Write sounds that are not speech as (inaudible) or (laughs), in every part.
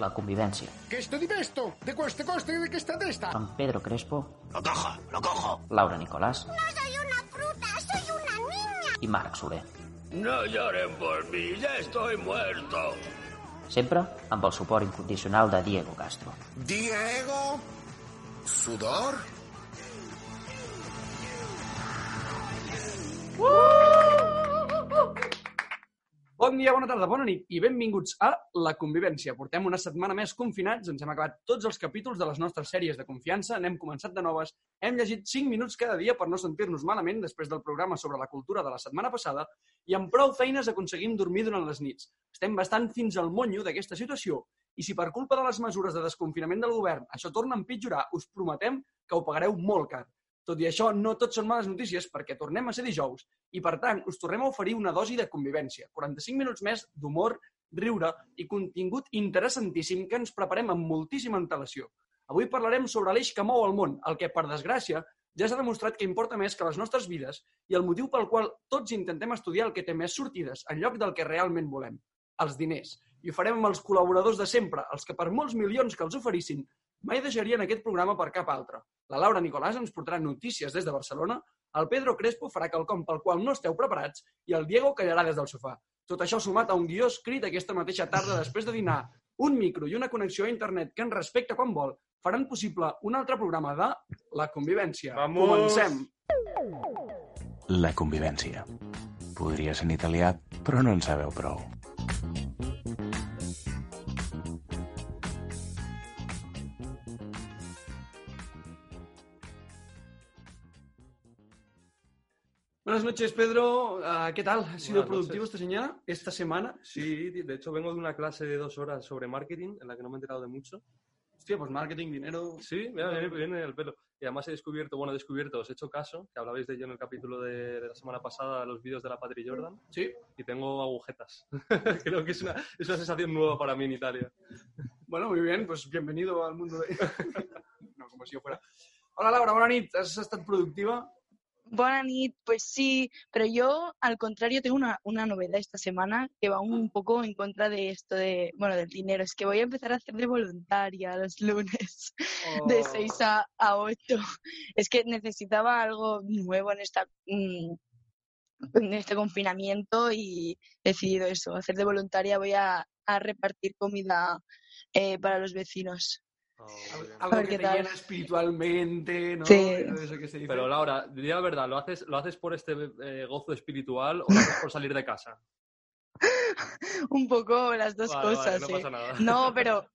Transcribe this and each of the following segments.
La convivència. ¿Qué esto di esto? ¿De coste coste de está de esta? Amb Pedro Crespo, Lo cojo, lo cojo. Laura Nicolàs No soy una fruta, soy una niña. i Marc Soler. No lloren por mí, ya estoy muerto. Sempre amb el suport incondicional de Diego Castro. Diego. Sudor. Bon dia, bona tarda, bona nit i benvinguts a La Convivència. Portem una setmana més confinats, ens hem acabat tots els capítols de les nostres sèries de confiança, n'hem començat de noves, hem llegit 5 minuts cada dia per no sentir-nos malament després del programa sobre la cultura de la setmana passada i amb prou feines aconseguim dormir durant les nits. Estem bastant fins al monyo d'aquesta situació i si per culpa de les mesures de desconfinament del govern això torna a empitjorar, us prometem que ho pagareu molt car. Tot i això, no tot són males notícies perquè tornem a ser dijous i, per tant, us tornem a oferir una dosi de convivència. 45 minuts més d'humor, riure i contingut interessantíssim que ens preparem amb moltíssima antelació. Avui parlarem sobre l'eix que mou el món, el que, per desgràcia, ja s'ha demostrat que importa més que les nostres vides i el motiu pel qual tots intentem estudiar el que té més sortides en lloc del que realment volem, els diners. I ho farem amb els col·laboradors de sempre, els que per molts milions que els oferissin mai deixarien aquest programa per cap altre. La Laura Nicolàs ens portarà notícies des de Barcelona, el Pedro Crespo farà quelcom pel qual no esteu preparats i el Diego callarà des del sofà. Tot això sumat a un guió escrit aquesta mateixa tarda després de dinar, un micro i una connexió a internet que ens respecta quan vol, faran possible un altre programa de La Convivència. Vamos! Comencem! La convivència. Podria ser en italià, però no en sabeu prou. Buenas noches, Pedro. Ah, ¿Qué tal? ¿Ha sido Buenas productivo noches. esta semana? Esta semana? Sí, de hecho vengo de una clase de dos horas sobre marketing en la que no me he enterado de mucho. Hostia, pues marketing, dinero... Sí, mira, viene, viene el pelo. Y además he descubierto, bueno, he descubierto, os he hecho caso, que hablabais de ello en el capítulo de, de la semana pasada, los vídeos de la Patri Jordan, Sí. y tengo agujetas. (laughs) Creo que es una, es una sensación nueva para mí en Italia. Bueno, muy bien, pues bienvenido al mundo de... (laughs) no, como si yo fuera... Hola, Laura, bona nit. Has estat productiva? Bona nit, pues sí, pero yo al contrario tengo una, una novedad esta semana que va un poco en contra de esto de, bueno, del dinero. Es que voy a empezar a hacer de voluntaria los lunes (laughs) de 6 a, a 8. Es que necesitaba algo nuevo en esta mm, en este confinamiento y he decidido eso, hacer de voluntaria. Voy a, a repartir comida eh, para los vecinos. Oh. Algo que te tal. llena espiritualmente, ¿no? Sí. Eso que se dice. Pero Laura, di la verdad, ¿lo haces, ¿lo haces por este eh, gozo espiritual o lo haces por salir de casa? (laughs) Un poco las dos Vale, vale, cosas. no eh. pasa nada. No, (laughs) pero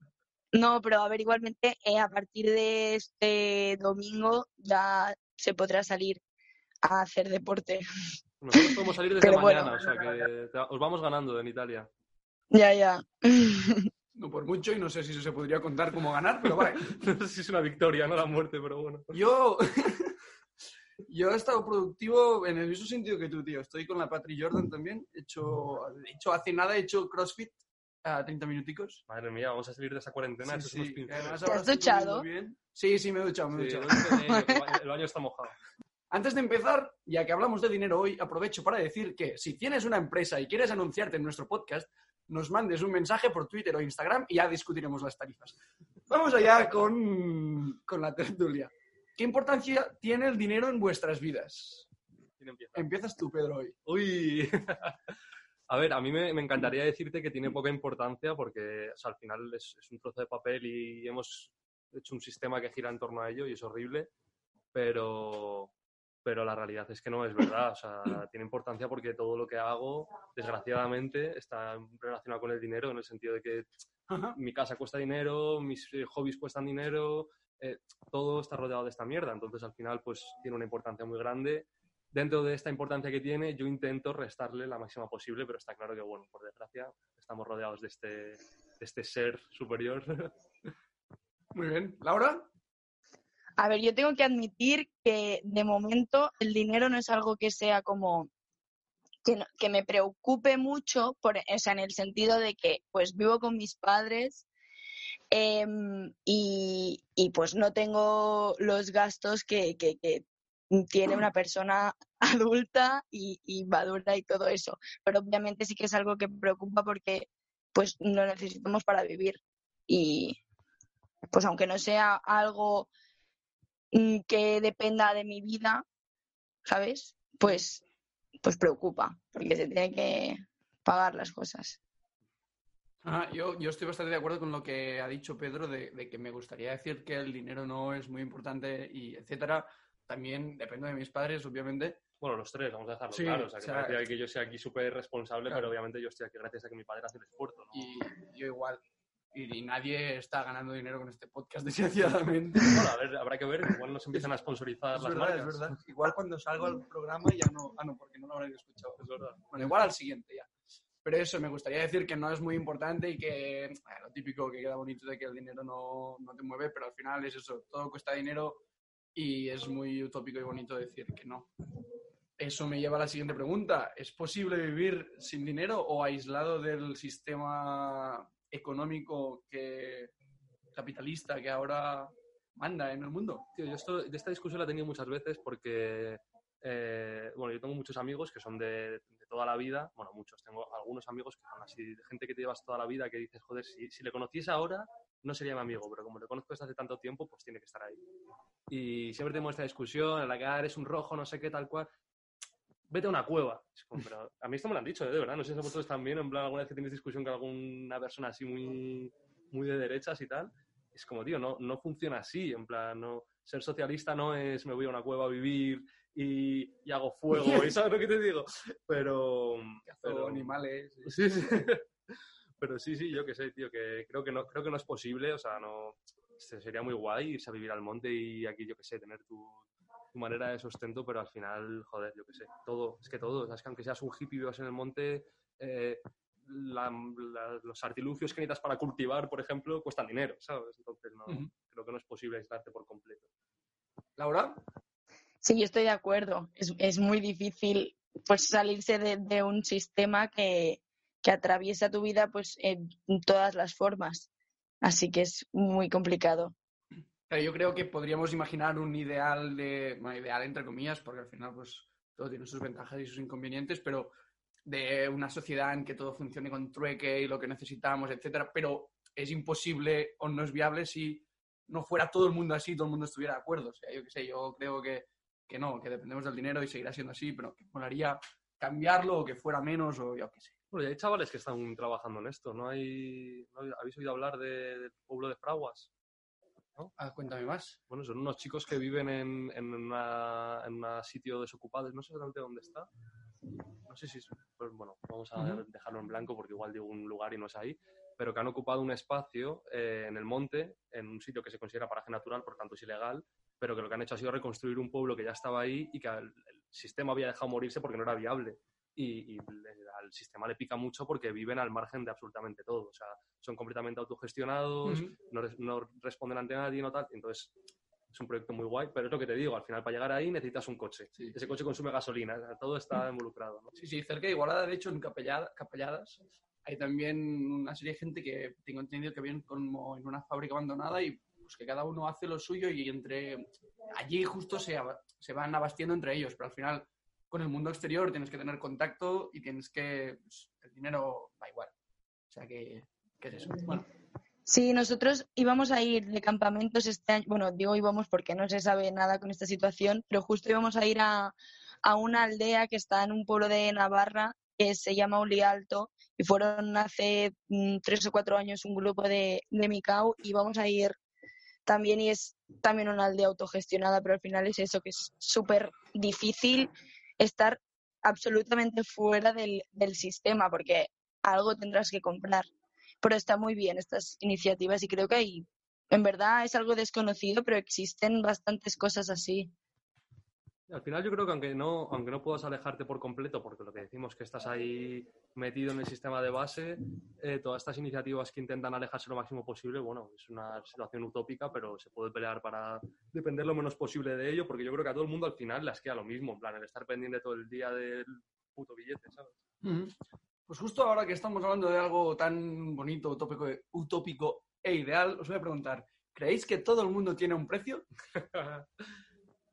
no, pero a ver, igualmente eh, a partir de este domingo ya se podrá salir a hacer deporte. Nosotros podemos salir desde Pero bueno. mañana, o sea que os vamos ganando en Italia. Ya, ya. (laughs) No por mucho y no sé si eso se podría contar como ganar, pero vale. (laughs) No sé si es una victoria, no la muerte, pero bueno. Yo... (laughs) Yo he estado productivo en el mismo sentido que tú, tío. Estoy con la Patri Jordan también. He hecho, he hecho hace nada he hecho CrossFit a 30 minuticos. Madre mía, vamos a salir de esa cuarentena. Sí, sí. unos pinceles. Además, ¿Te has duchado? bien. Sí, sí, me he duchado, me he Sí, duchado. (laughs) el baño está mojado. Antes de empezar, ya que hablamos de dinero hoy, aprovecho para decir que si tienes una empresa y quieres anunciarte en nuestro podcast, nos mandes un mensaje por Twitter o Instagram y ya discutiremos las tarifas. Vamos allá con, con la tertulia. ¿Qué importancia tiene el dinero en vuestras vidas? ¿Quién empieza? Empiezas tú, Pedro, hoy. Uy. (laughs) A ver, a mí me, me encantaría decirte que tiene poca importancia porque o sea, al final es, es un trozo de papel y hemos hecho un sistema que gira en torno a ello y es horrible, pero, pero la realidad es que no es verdad. O sea, (coughs) tiene importancia porque todo lo que hago, desgraciadamente, está relacionado con el dinero en el sentido de que Ajá. mi casa cuesta dinero, mis eh, hobbies cuestan dinero, eh, todo está rodeado de esta mierda. Entonces, al final, pues tiene una importancia muy grande dentro de esta importancia que tiene, yo intento restarle la máxima posible, pero está claro que, bueno, por desgracia, estamos rodeados de este, de este ser superior. (laughs) Muy bien. ¿Laura? A ver, yo tengo que admitir que de momento el dinero no es algo que sea como que, me preocupe mucho, en el sentido de que pues vivo con mis padres em, y, pues no tengo los gastos que, tiene una persona (laughs) adulta y, y madura y todo eso. Pero obviamente sí que es algo que preocupa porque pues lo necesitamos para vivir y pues aunque no sea algo que dependa de mi vida, ¿sabes? Pues, pues preocupa, porque se tiene que pagar las cosas. Ah, yo, yo estoy bastante de acuerdo con lo que ha dicho Pedro de, de que me gustaría decir que el dinero no es muy importante y etcétera. También dependo de mis padres, obviamente. Bueno, los tres, vamos a dejarlo Sí, claro. O sea, que o sea, que yo sea aquí súper responsable, Claro. pero obviamente yo estoy aquí gracias a que mi padre hace el esfuerzo. ¿no? Y yo igual. Y, y nadie está ganando dinero con este podcast, (laughs) desgraciadamente. Bueno, a ver, habrá que ver, igual nos empiezan a sponsorizar Es las verdad, marcas. es verdad. Igual cuando salgo al programa ya no. Ah, no, porque no lo habréis escuchado. Es verdad. Bueno, igual al siguiente ya. Pero eso, me gustaría decir que no es muy importante y que ah, lo típico que queda bonito de que el dinero no, no te mueve, pero al final es eso, todo cuesta dinero y es muy utópico y bonito decir que no. Eso me lleva a la siguiente pregunta. ¿Es posible vivir sin dinero o aislado del sistema económico que capitalista que ahora manda en el mundo? Tío, yo esto, de esta discusión la he tenido muchas veces porque, eh, bueno, yo tengo muchos amigos que son de, de toda la vida, bueno, muchos, tengo algunos amigos que son así, gente que te llevas toda la vida que dices, joder, si, si le conociese ahora, no sería mi amigo, pero como le conozco desde hace tanto tiempo, pues tiene que estar ahí. Y siempre tenemos esta discusión en la que "Ah, eres un rojo, no sé qué, tal cual. Vete a una cueva. Es como, pero a mí esto me lo han dicho, ¿eh? de verdad. No sé si a vosotros también, en plan, alguna vez que tenéis discusión con alguna persona así muy, muy de derechas y tal. Es como, tío, no, no funciona así. En plan, no, ser socialista no es me voy a una cueva a vivir y, y hago fuego. ¿y ¿Sabes lo que te digo? Pero. pero animales. Sí, sí. (laughs) Pero sí, sí, yo que sé, tío, que creo que no, creo que no es posible, o sea, no se- sería muy guay irse a vivir al monte y aquí, yo que sé, tener tu, tu manera de sustento, pero al final, joder, yo que sé, todo, es que todo, o sea, es que aunque seas un hippie y vivas en el monte, eh, la- la- los artilugios que necesitas para cultivar, por ejemplo, cuestan dinero, ¿sabes? Entonces, no, creo que no es posible aislarte por completo. Laura, Sí, yo estoy de acuerdo. Es, es muy difícil pues salirse de, de un sistema que, que atraviesa tu vida pues en todas las formas. Así que es muy complicado. Yo creo que podríamos imaginar un ideal de, bueno, ideal entre comillas, porque al final pues todo tiene sus ventajas y sus inconvenientes, pero de una sociedad en que todo funcione con trueque y lo que necesitamos, etcétera, pero es imposible o no es viable si no fuera todo el mundo así, todo el mundo estuviera de acuerdo. O sea, yo qué sé, yo creo que, que no, que dependemos del dinero y seguirá siendo así, pero que molaría cambiarlo o que fuera menos o yo qué sé. Bueno, y hay chavales que están trabajando en esto, ¿no? Hay, ¿no ¿Habéis oído hablar de- del pueblo de Fraguas? Ah, cuéntame más. Bueno, son unos chicos que viven en, en, un sitio desocupado, no sé exactamente dónde está. No sé si es, pues bueno, vamos a dejarlo en blanco porque igual digo un lugar y no es ahí, pero que han ocupado un espacio eh, en el monte, en un sitio que se considera paraje natural, por tanto es ilegal, pero que lo que han hecho ha sido reconstruir un pueblo que ya estaba ahí y que el sistema había dejado morirse porque no era viable. Y, y al sistema le pica mucho porque viven al margen de absolutamente todo. O sea, son completamente autogestionados, Ujú. no, res- no responden ante nadie, no tal. Entonces, es un proyecto muy guay, pero es lo que te digo, al final para llegar ahí necesitas un coche. Sí. Ese coche consume gasolina, todo está involucrado. ¿no? Sí, sí, cerca de Igualada, de hecho, en Capellada- Capelladas, hay también una serie de gente que tengo entendido que viven como en una fábrica abandonada y pues que cada uno hace lo suyo y entre allí justo se, se van abastiendo entre ellos, pero al final con el mundo exterior tienes que tener contacto y tienes que... pues, el dinero va igual. O sea que, ¿qué es eso? Bueno, Sí, nosotros íbamos a ir de campamentos este año, bueno, digo íbamos porque no se sabe nada con esta situación, pero justo íbamos a ir a, a una aldea que está en un pueblo de Navarra que se llama Ulialto y fueron hace mm, tres o cuatro años un grupo de, de Micao y vamos a ir también y es también una aldea autogestionada, pero al final es eso, que es súper difícil estar absolutamente fuera del, del sistema porque algo tendrás que comprar pero está muy bien estas iniciativas y creo que hay, en verdad es algo desconocido, pero existen bastantes cosas así. Al final yo creo que aunque no, aunque no puedas alejarte por completo, porque lo que decimos que estás ahí metido en el sistema de base, eh, todas estas iniciativas que intentan alejarse lo máximo posible, bueno, es una situación utópica, pero se puede pelear para depender lo menos posible de ello, porque yo creo que a todo el mundo al final les queda lo mismo, en plan, el estar pendiente todo el día del puto billete, ¿sabes? Pues justo ahora que estamos hablando de algo tan bonito, utópico, utópico e ideal, os voy a preguntar, ¿creéis que todo el mundo tiene un precio? (laughs)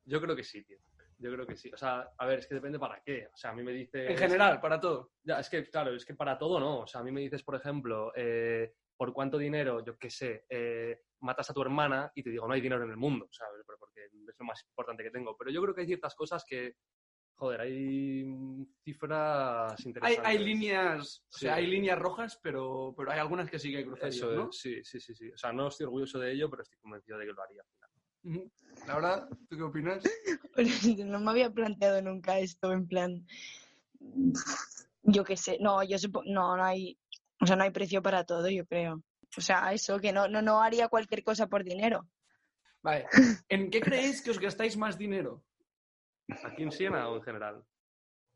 Yo creo que sí, tío. Yo creo que sí. O sea, a ver, es que depende para qué. O sea, a mí me dices... En general, para todo. Ya, es que, claro, es que para todo no. O sea, a mí me dices, por ejemplo, eh, por cuánto dinero, yo qué sé, eh, matas a tu hermana y te digo, no hay dinero en el mundo, ¿sabes? Pero porque es lo más importante que tengo. Pero yo creo que hay ciertas cosas que, joder, hay cifras Hay, interesantes. hay líneas, o sea, hay líneas rojas, pero, pero hay algunas que sí que hay cruceros, Eso ¿no? es, sí, sí, sí, sí. O sea, no estoy orgulloso de ello, pero estoy convencido de que lo haría. Laura, ¿tú qué opinas? (laughs) No me había planteado nunca esto, en plan. Yo qué sé, no, yo supo- no, no hay, o sea, no hay precio para todo, yo creo. O sea, eso, que no, no, no haría cualquier cosa por dinero. Vale. (laughs) ¿En qué creéis que os gastáis más dinero? ¿Aquí en Siena o en general?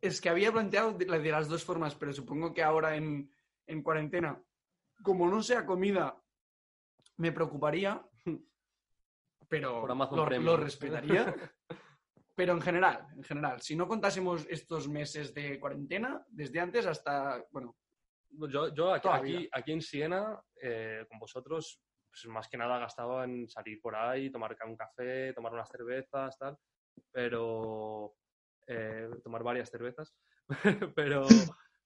Es que había planteado de, la de las dos formas, pero supongo que ahora en, en cuarentena, como no sea comida, me preocuparía, (laughs) pero lo, lo respetaría. (laughs) Pero en general, en general, si no contásemos estos meses de cuarentena, desde antes hasta, bueno, Yo, yo aquí, aquí, aquí en Siena, eh, con vosotros, pues más que nada gastaba en salir por ahí, tomar un café, tomar unas cervezas, tal, pero eh, tomar varias cervezas, (laughs) pero,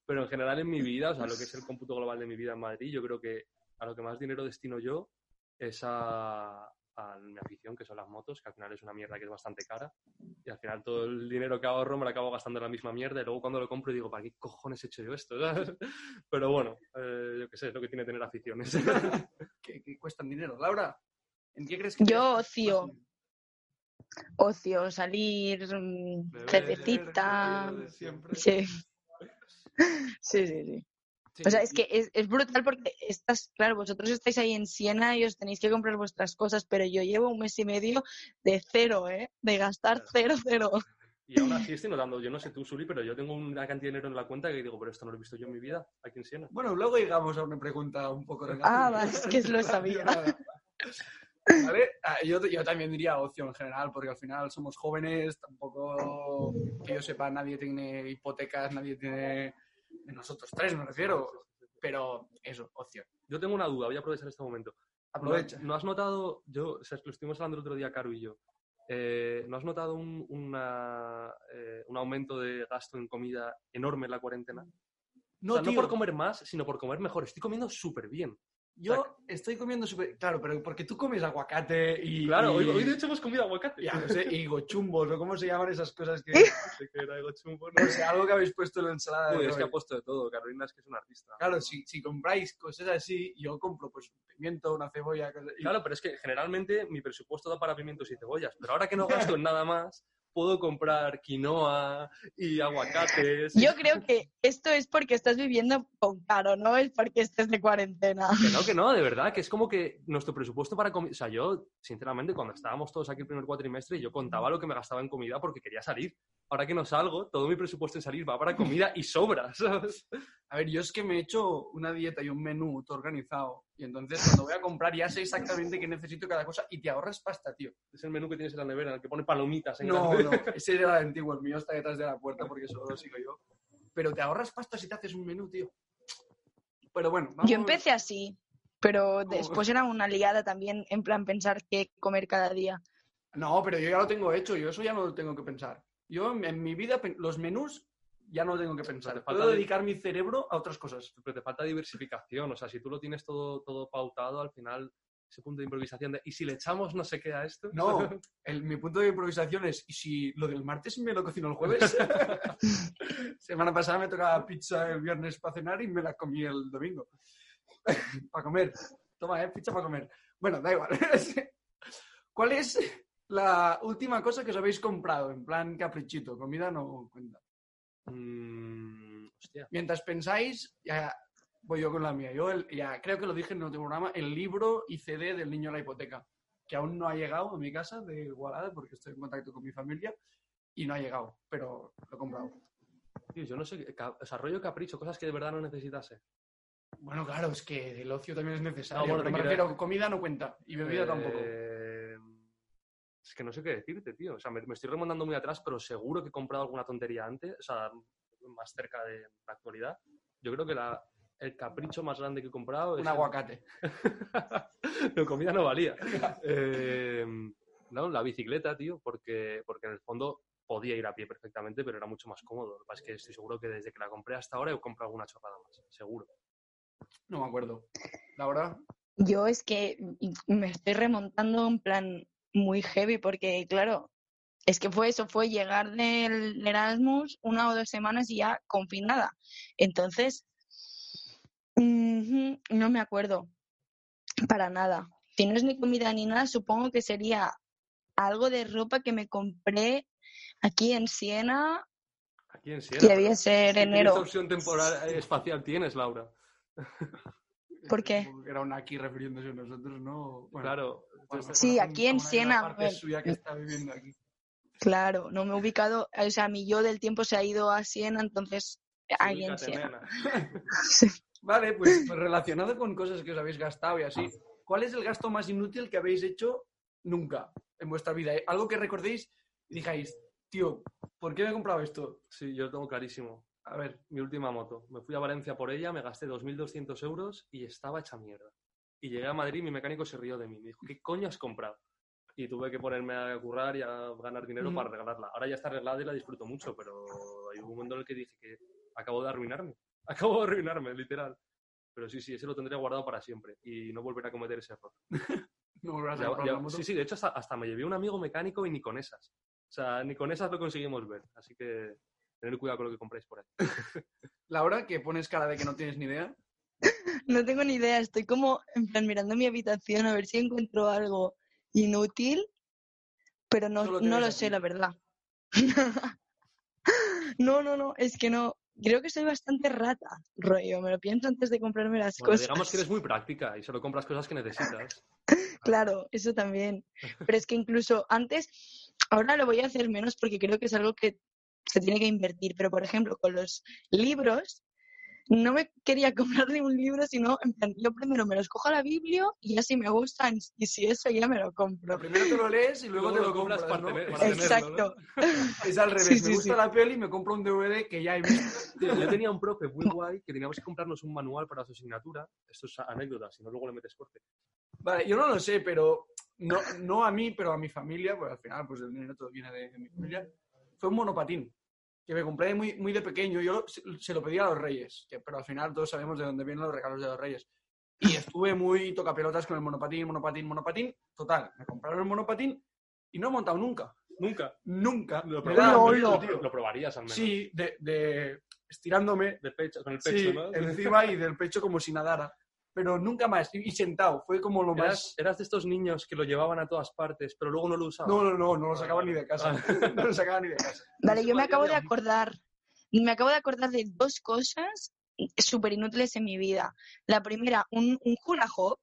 pero en general en mi vida, o sea, lo que es el cómputo global de mi vida en Madrid, yo creo que a lo que más dinero destino yo es a, a mi afición, que son las motos, que al final es una mierda que es bastante cara, y al final todo el dinero que ahorro me lo acabo gastando en la misma mierda, y luego cuando lo compro digo, ¿para qué cojones he hecho yo esto? ¿sabes? (laughs) Pero bueno, eh, yo qué sé, es lo que tiene tener aficiones. (laughs) que, que cuestan dinero. Laura, ¿en qué crees que Yo ocio. Ocio, salir, mm, cervecita. (laughs) Sí. Sí, sí, sí. Sí, O sea, es que es, es brutal porque estás, claro, vosotros estáis ahí en Siena y os tenéis que comprar vuestras cosas, pero yo llevo un mes y medio de cero, ¿eh? De gastar cero, cero. y aún así estoy notando, yo no sé tú, Suli, pero yo tengo una cantidad de dinero en la cuenta que digo, pero esto no lo he visto yo en mi vida, aquí en Siena. Bueno, luego llegamos a una pregunta un poco Ah, vale, es que lo sabía. (laughs) ¿Vale? Ah, yo, yo también diría ocio en general, porque al final somos jóvenes, tampoco que yo sepa, nadie tiene hipotecas, nadie tiene. De nosotros tres, me refiero. Pero eso, ocio. Yo tengo una duda, voy a aprovechar este momento. Aprovecha. ¿No, no has notado, yo, o sea, lo estuvimos hablando el otro día, Caro y yo, eh, ¿no has notado un, una, eh, un aumento de gasto en comida enorme en la cuarentena? No, o sea, no por comer más, sino por comer mejor. Estoy comiendo súper bien. Yo estoy comiendo súper. Claro, pero porque tú comes aguacate y. Claro, hoy, y- hoy de hecho hemos comido aguacate. Ya, no sé, y gochumbos, o cómo se llaman esas cosas que. No sé qué era, algo chumbo, ¿no? No sé, algo que habéis puesto en la ensalada. de Uy, es que ha puesto de todo. Carolina es que es una artista. Claro, si, si compráis cosas así, yo compro pues un pimiento, una cebolla, cosas- y- Claro, pero es que generalmente mi presupuesto da para pimientos y cebollas. Pero ahora que no gasto (laughs) en nada más, puedo comprar quinoa y aguacates. Yo creo que esto es porque estás viviendo con caro, no es porque estés de cuarentena. Que no, que no, de verdad, que es como que nuestro presupuesto para comida. O sea, yo, sinceramente, cuando estábamos todos aquí el primer cuatrimestre, yo contaba lo que me gastaba en comida porque quería salir. Ahora que no salgo, todo mi presupuesto en salir va para comida y sobra, (laughs) ¿sabes? A ver, yo es que me he hecho una dieta y un menú todo organizado. Y entonces cuando voy a comprar ya sé exactamente qué necesito cada cosa y te ahorras pasta, tío. Es el menú que tienes en la nevera, en el que pone palomitas en No, grande. no, ese era el antiguo, el mío está detrás de la puerta porque solo lo sigo yo. Pero te ahorras pasta si te haces un menú, tío. Pero bueno, vamos... Yo empecé así, pero después era una liada también, en plan pensar qué comer cada día. No, pero yo ya lo tengo hecho, yo eso ya no lo tengo que pensar. Yo en, mi vida, los menús ya no lo tengo que pensar. te falta Puedo de- dedicar mi cerebro a otras cosas. Pero te falta diversificación. O sea, si tú lo tienes todo, todo pautado, al final, ese punto de improvisación de, ¿y si le echamos no sé qué a esto? No, (laughs) el- mi punto de improvisación es, ¿y si lo del martes me lo cocino el jueves? (laughs) Semana pasada me tocaba pizza el viernes para cenar y me la comí el domingo. (laughs) para comer. Toma, ¿eh? Pizza para comer. Bueno, da igual. ¿Cuál es la última cosa que os habéis comprado? En plan caprichito. Comida no cuenta. Mm, hostia. Mientras pensáis, ya voy yo con la mía. Yo el- ya creo que lo dije en el último programa, el libro y CD del niño a la hipoteca, que aún no ha llegado a mi casa de Igualada porque estoy en contacto con mi familia. y no ha llegado, pero lo he comprado. Tío, yo no sé, ca- o sea, rollo capricho, cosas que de verdad no necesitase. Bueno, claro, es que el ocio también es necesario. No, bueno, pero me te quiero- refiero, comida no cuenta y bebida tampoco. Es que no sé qué decirte, tío. O sea, me, me estoy remontando muy atrás, pero seguro que he comprado alguna tontería antes, o sea, más cerca de la actualidad. Yo creo que la, el capricho más grande que he comprado es... Un aguacate. (laughs) no, comida no valía. Eh, no, la bicicleta, tío, porque, porque en el fondo podía ir a pie perfectamente, pero era mucho más cómodo. Lo que pasa es que estoy seguro que desde que la compré hasta ahora he comprado alguna chorrada más, seguro. No me acuerdo. Laura, Yo es que me estoy remontando en plan muy heavy porque, claro, es que fue eso, fue llegar del Erasmus una o dos semanas y ya confinada. Entonces, no me acuerdo para nada. Si no es ni comida ni nada, supongo que sería algo de ropa que me compré aquí en Siena Aquí en Siena. y debía ser ¿Qué enero. opción temporal eh, espacial tienes, Laura? (laughs) ¿Por qué? Era una aquí refiriéndose a nosotros, ¿no? Bueno, Claro. Sí, aquí en Siena, partes bueno. suya que está viviendo aquí. Claro, no me he ubicado, o sea, mi yo del tiempo se ha ido a Siena, entonces ahí en Siena. (laughs) Vale, pues, pues relacionado con cosas que os habéis gastado y así, ¿cuál es el gasto más inútil que habéis hecho nunca en vuestra vida? Algo que recordéis y dijáis, tío, ¿por qué me he comprado esto? Sí, yo lo tengo clarísimo. A ver, Mi última moto. Me fui a Valencia por ella, me gasté 2.200 euros y estaba hecha mierda. Y llegué a Madrid y mi mecánico se rió de mí. Me dijo, ¿qué coño has comprado? Y tuve que ponerme a currar y a ganar dinero para arreglarla. Ahora ya está arreglada y la disfruto mucho, pero hay un momento en el que dije que acabo de arruinarme. (laughs) Acabo de arruinarme, literal. Pero sí, sí, ese lo tendría guardado para siempre y no volveré a cometer ese error. (laughs) no volverás a Ya- comprar ya- la moto. sí, sí, de hecho hasta, hasta me llevé un amigo mecánico y ni con esas. O sea, ni con esas lo conseguimos ver. Así que tener cuidado con lo que compráis por ahí. (laughs) Laura, que pones cara de que no tienes ni idea. (laughs) No tengo ni idea, estoy como en plan mirando mi habitación a ver si encuentro algo inútil, pero no, no lo aquí. sé, la verdad. (laughs) No, no, no, es que no. Creo que soy bastante rata, rollo. Me lo pienso antes de comprarme las Bueno, cosas. digamos que eres muy práctica y solo compras cosas que necesitas. Claro, eso también. Pero es que incluso antes, ahora lo voy a hacer menos porque creo que es algo que se tiene que invertir. Pero, por ejemplo, con los libros, no me quería (laughs) comprar ni un libro, sino, en plan, yo primero me los cojo a la Biblia y ya si me gustan, y si eso ya me lo compro. Primero te lo lees y luego, Luego te lo lo compras compras, para ¿no? tener- para Es, tenerlo, Exacto. (laughs) es al revés. Sí, me sí, gusta sí. la peli y me compro un DVD que ya he visto. Tío, (laughs) yo tenía un profe muy guay que teníamos que comprarnos un manual para su asignatura. Esto es anécdota, si no luego le metes corte. Vale, yo no lo sé, pero no, no a mí, pero a mi familia, pues al final pues el dinero todo viene de, de mi familia, fue un monopatín que me compré muy, muy de pequeño. Yo lo- se, lo pedí a los reyes, que, pero al final todos sabemos de dónde vienen los regalos de los reyes. Y estuve muy tocapelotas con el monopatín, monopatín, monopatín. Total, me compraron el monopatín y no he montado nunca. Nunca. Nunca. Lo, lo- probarías al menos. Sí, de, de estirándome De pecho, con el pecho, sí, ¿no? encima y del pecho como si nadara. Pero nunca más. Y, sentado. Fue como lo Eras, más... eras de estos niños que lo llevaban a todas partes, pero luego no lo usaban. No, no, no, no lo sacaba ni de casa. (laughs) No lo sacaba ni de casa. Vale, yo me acabo de acordar, me acabo de acordar de dos cosas súper inútiles en mi vida. La primera, un, un hula hoop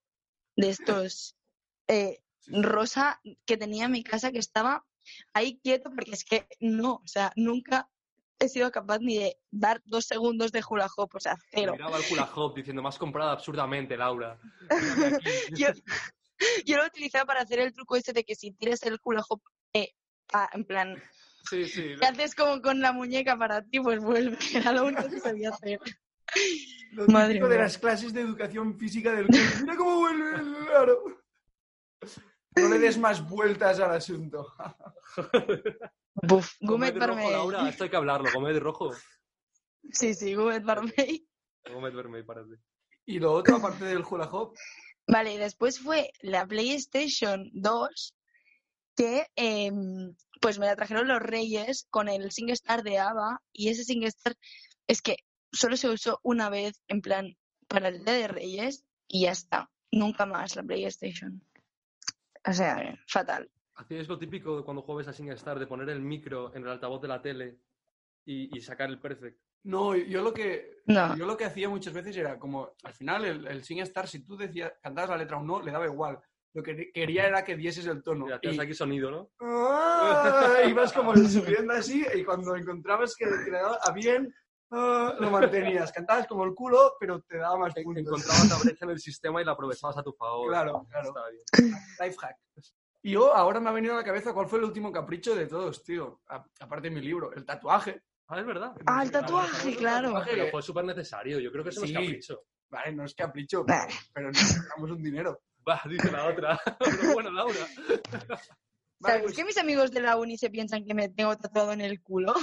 de estos (laughs) eh, rosa que tenía en mi casa que estaba ahí quieto porque es que no, o sea, nunca he sido capaz ni de dar dos segundos de hula hoop, o sea, cero. Miraba el hula hoop diciendo, me has comprado absurdamente, Laura. Mírame (laughs) aquí". Yo, yo lo utilizaba para hacer el truco ese de que si tiras el hula hoop, eh, ah, en plan, Sí, sí. te haces como con la muñeca para ti, pues vuelve, era lo único que sabía hacer. (laughs) Lo Madre de mía. las clases de educación física del. Mira cómo vuelve el aro. No le des más vueltas al asunto. (laughs) Buf, rojo, Vermell. Laura, esto hay que hablarlo. Gomet rojo. Sí, sí, Vermell. Gomet vermell, párate. Y lo otro, aparte del hula hoop, Vale, y después fue la PlayStation 2 que em, pues me la trajeron los Reyes con el SingStar de ABBA y ese SingStar es que solo se usó una vez en plan para el Día de Reyes y ya está. Nunca más la PlayStation. O sea, eh, fatal. Hacías lo típico de cuando juegas a SingStar, de poner el micro en el altavoz de la tele y, y sacar el perfect. No, yo lo que No. yo lo que hacía muchas veces era como al final el, el SingStar, si tú decías, cantabas la letra o no, le daba igual. Lo que quería era que dieses el tono. Y hacías Y- aquí sonido, ¿no? ¡Ah! (laughs) ibas como (laughs) subiendo así y cuando encontrabas que que le daba a bien, ¡ah! lo mantenías. Cantabas como el culo, pero te daba más puntos. Encontrabas la brecha en el sistema y la aprovechabas a tu favor. Claro, claro. Está bien. Life hack. Y yo ahora me ha venido a la cabeza cuál fue el último capricho de todos, tío. A- aparte de mi libro, el tatuaje. Ah, es verdad. Ah, el tatuaje, claro. Pero fue súper necesario. Yo creo que eso no Sí. es capricho. Vale, no es capricho, pero, pero necesitamos un dinero. Va, dice la otra. (laughs) Pero bueno, Laura. Vale, ¿Sabes pues- que mis amigos de la uni se piensan que me tengo tatuado en el culo?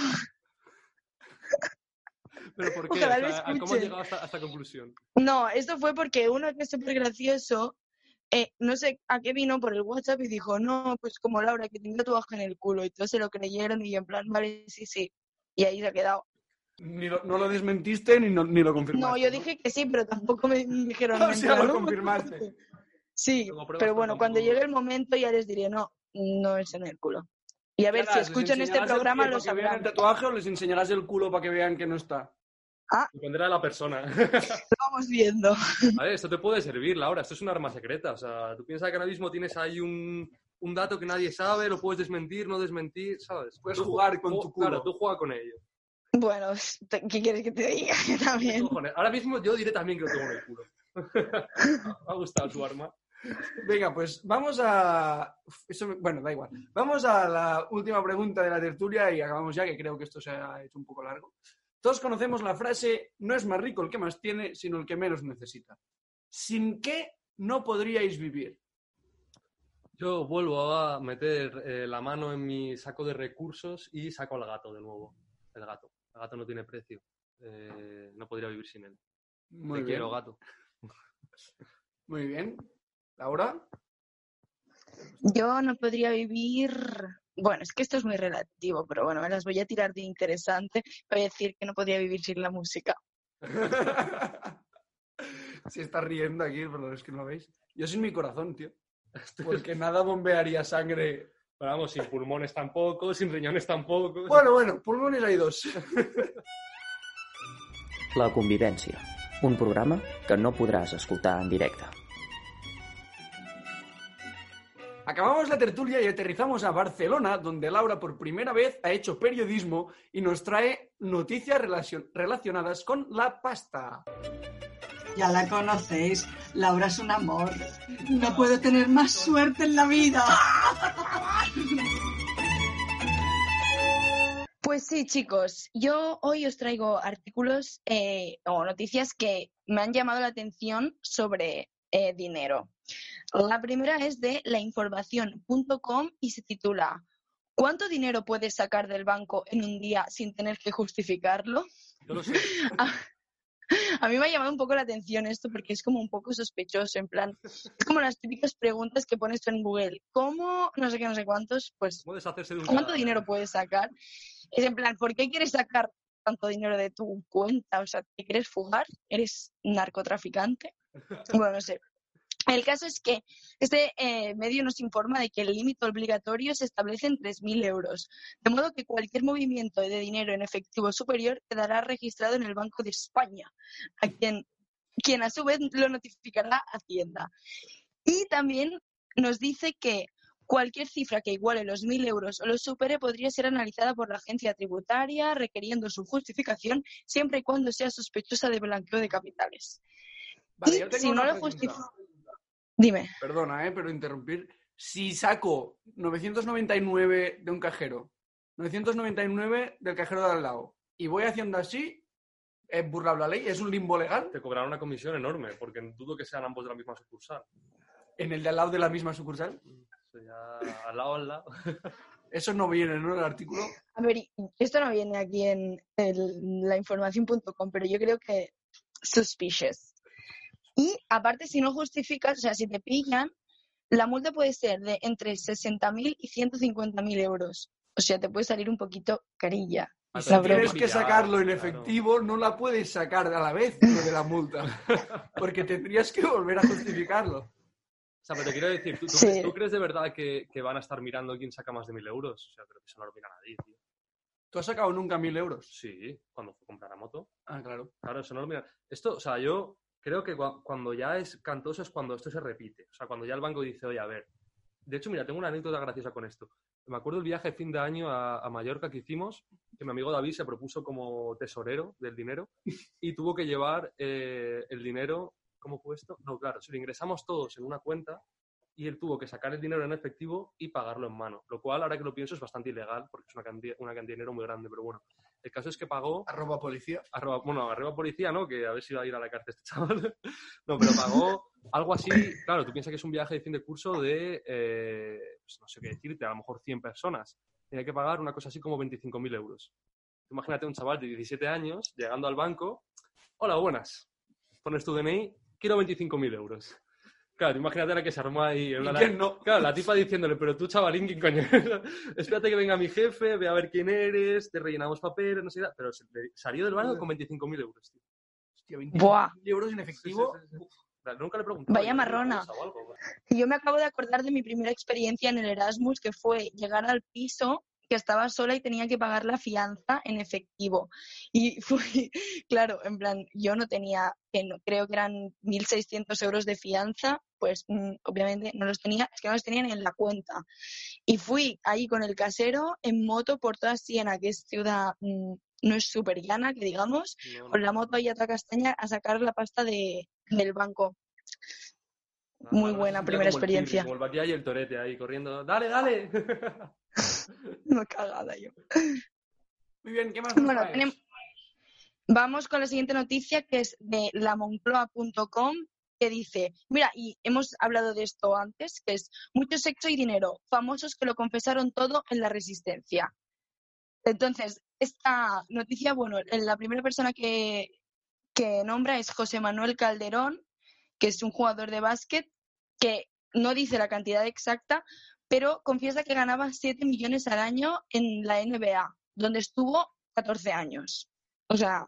¿Pero por qué? Ojalá O lo sea, ¿Cómo has llegado hasta, a esta conclusión? No, esto fue porque uno que es súper gracioso, eh, no sé a qué vino por el WhatsApp y dijo, no, pues como Laura, que tiene tatuaje en el culo. Y todos se lo creyeron y yo en plan, vale, sí, sí. Y ahí se ha quedado. Ni lo- no lo desmentiste ni, no- ni lo confirmaste. No, yo dije que sí, pero tampoco me (laughs) dijeron. O en sea, plan, lo "No, confirmaste. Sí, pero bueno, cuando llegue el momento ya les diré, no, no es en el culo. Y a ver, Nada, si ¿les escuchan este programa lo sabrán. el tatuaje o les enseñarás el culo para que vean que no está? Dependerá de la persona. Lo (laughs) vamos viendo. A ver, esto te puede servir, Laura. Esto es un arma secreta. O sea, tú piensas que ahora mismo tienes ahí un, un dato que nadie sabe, lo puedes desmentir, no desmentir, ¿sabes? Puedes Tú jugar con tu culo. Claro, tú juega con ello. Bueno, ¿qué quieres que te diga? (laughs) Yo también. Ahora mismo yo diré también que lo tengo en el culo. Me (laughs) ha gustado tu arma. Venga, pues vamos a... Eso, bueno, da igual. Vamos a la última pregunta de la tertulia y acabamos ya, que creo que esto se ha hecho un poco largo. Todos conocemos la frase, no es más rico el que más tiene, sino el que menos necesita. ¿Sin qué no podríais vivir? Yo vuelvo a meter eh, la mano en mi saco de recursos y saco al gato de nuevo. El gato. El gato no tiene precio. Eh, no podría vivir sin él. Muy Te bien. quiero, gato. (laughs) Muy bien. ¿Laura? Yo no podría vivir. Bueno, es que esto es muy relativo, pero bueno, me las voy a tirar de interesante. Voy a decir que no podría vivir sin la música. (laughs) Se está riendo aquí, perdón, es que no lo veis. Yo sin mi corazón, tío. Porque nada bombearía sangre. Pero vamos, sin pulmones tampoco, sin riñones tampoco. Bueno, bueno, pulmones hay dos. La convivència. Un programa que no podràs escoltar en directe. Acabamos la tertulia y aterrizamos a Barcelona, donde Laura por primera vez ha hecho periodismo y nos trae noticias relacion- relacionadas con la pasta. Ya la conocéis. Laura es un amor. No puedo tener más suerte en la vida. Pues sí, chicos, yo hoy os traigo artículos eh, o noticias que me han llamado la atención sobre eh, dinero. La primera es de lainformación.com y se titula ¿Cuánto dinero puedes sacar del banco en un día sin tener que justificarlo? Yo lo sé. (laughs) A mí me ha llamado un poco la atención esto porque es como un poco sospechoso, en plan, (laughs) es como las típicas preguntas que pones tú en Google, ¿cómo, no sé qué, no sé cuántos, pues, ¿Cómo deshacerse de un ¿cuánto dinero puedes sacar? Es en plan, ¿por qué quieres sacar tanto dinero de tu cuenta? O sea, ¿te quieres fugar? ¿Eres narcotraficante? Bueno, no sé. El caso es que este eh, medio nos informa de que el límite obligatorio se establece en 3.000 euros, de modo que cualquier movimiento de dinero en efectivo superior quedará registrado en el Banco de España, a quien, quien a su vez lo notificará Hacienda. Y también nos dice que cualquier cifra que iguale los 1.000 euros o los supere podría ser analizada por la agencia tributaria, requiriendo su justificación siempre y cuando sea sospechosa de blanqueo de capitales. Vale, Y yo tengo si no lo justifica... Dime. Perdona, eh, pero interrumpir. Si saco 999 de un cajero, 999 del cajero de al lado, y voy haciendo así, ¿es burlable la ley? ¿Es un limbo legal? Te cobrarán una comisión enorme, porque dudo que sean ambos de la misma sucursal. ¿En el de al lado de la misma sucursal? Ya al lado, al lado. (laughs) Eso no viene, ¿no? En el artículo. A ver, y- esto no viene aquí en el- lainformación.com, pero yo creo que suspicious. Y aparte, si no justificas, o sea, si te pillan, la multa puede ser de entre 60.000 y 150.000 euros. O sea, te puede salir un poquito carilla. Tienes que sacarlo en claro. efectivo, no la puedes sacar a la vez lo de la multa. (laughs) Porque tendrías que volver a justificarlo. O sea, pero te quiero decir, ¿tú, tú- Sí. tú crees de verdad que, que van a estar mirando quién saca más de mil euros? O sea, creo que eso no lo mira nadie, tío. ¿Tú has sacado nunca mil euros? Sí, cuando fue a comprar la moto. Ah, claro. Claro, eso no lo mira. Esto, o sea, yo creo que cua- cuando ya es cantoso es cuando esto se repite. O sea, cuando ya el banco dice, oye, a ver. De hecho, mira, tengo una anécdota graciosa con esto. Me acuerdo el viaje de fin de año a, a Mallorca que hicimos, que mi amigo David se propuso como tesorero del dinero y tuvo que llevar eh, el dinero. ¿Cómo fue esto? No, claro, se lo ingresamos todos en una cuenta y él tuvo que sacar el dinero en efectivo y pagarlo en mano. Lo cual, ahora que lo pienso, es bastante ilegal porque es una cantidad, una cantidad de dinero muy grande, pero bueno. El caso es que pagó. Arroba policía. Arroba, bueno, arroba policía, ¿no? Que a ver si va a ir a la cárcel este chaval. (laughs) no, pero pagó algo así. Claro, tú piensas que es un viaje de fin de curso de. eh, pues no sé qué decirte, a lo mejor 100 personas. Tiene que pagar una cosa así como 25.000 euros. Imagínate un chaval de 17 años llegando al banco. Hola, buenas. Pones tu DNI, quiero 25.000 euros. Claro, imagínate la que se armó ahí. en ¿Y la- quién no? Claro, la tipa diciéndole, pero tú, chavalín, ¿quién coño? (laughs) Espérate que venga mi jefe, ve a ver quién eres, te rellenamos papeles, no sé qué. Pero se- le- salió del banco con 25.000 euros, tío. Hostia, Buah. 20 euros en efectivo. Sí, sí, sí, sí. Nunca le pregunté. Vaya marrona. Yo me acabo de acordar de mi primera experiencia en el Erasmus, que fue llegar al piso que estaba sola y tenía que pagar la fianza en efectivo. Y (laughs) fui, claro, en plan, yo no tenía, que no- creo que eran 1.600 euros de fianza, pues mm, obviamente no los tenía, es que no los tenían en la cuenta. Y fui ahí con el casero en moto por toda Siena, que es ciudad, mm, no es súper llana, que digamos, con la moto ahí a castaña a sacar la pasta de, del banco. Muy buena primera experiencia. Como el y el Torete ahí corriendo. ¡Dale, dale! (laughs) (laughs) No cagada yo. Muy bien, ¿qué más Bueno, traes? tenem- vamos con la siguiente noticia que es de lamoncloa.com que dice, mira, y hemos hablado de esto antes, que es mucho sexo y dinero, famosos que lo confesaron todo en la resistencia. Entonces, esta noticia, bueno, en la primera persona que, que nombra es José Manuel Calderón, que es un jugador de básquet que no dice la cantidad exacta, pero confiesa que ganaba 7 millones al año en la NBA, donde estuvo 14 años. O sea,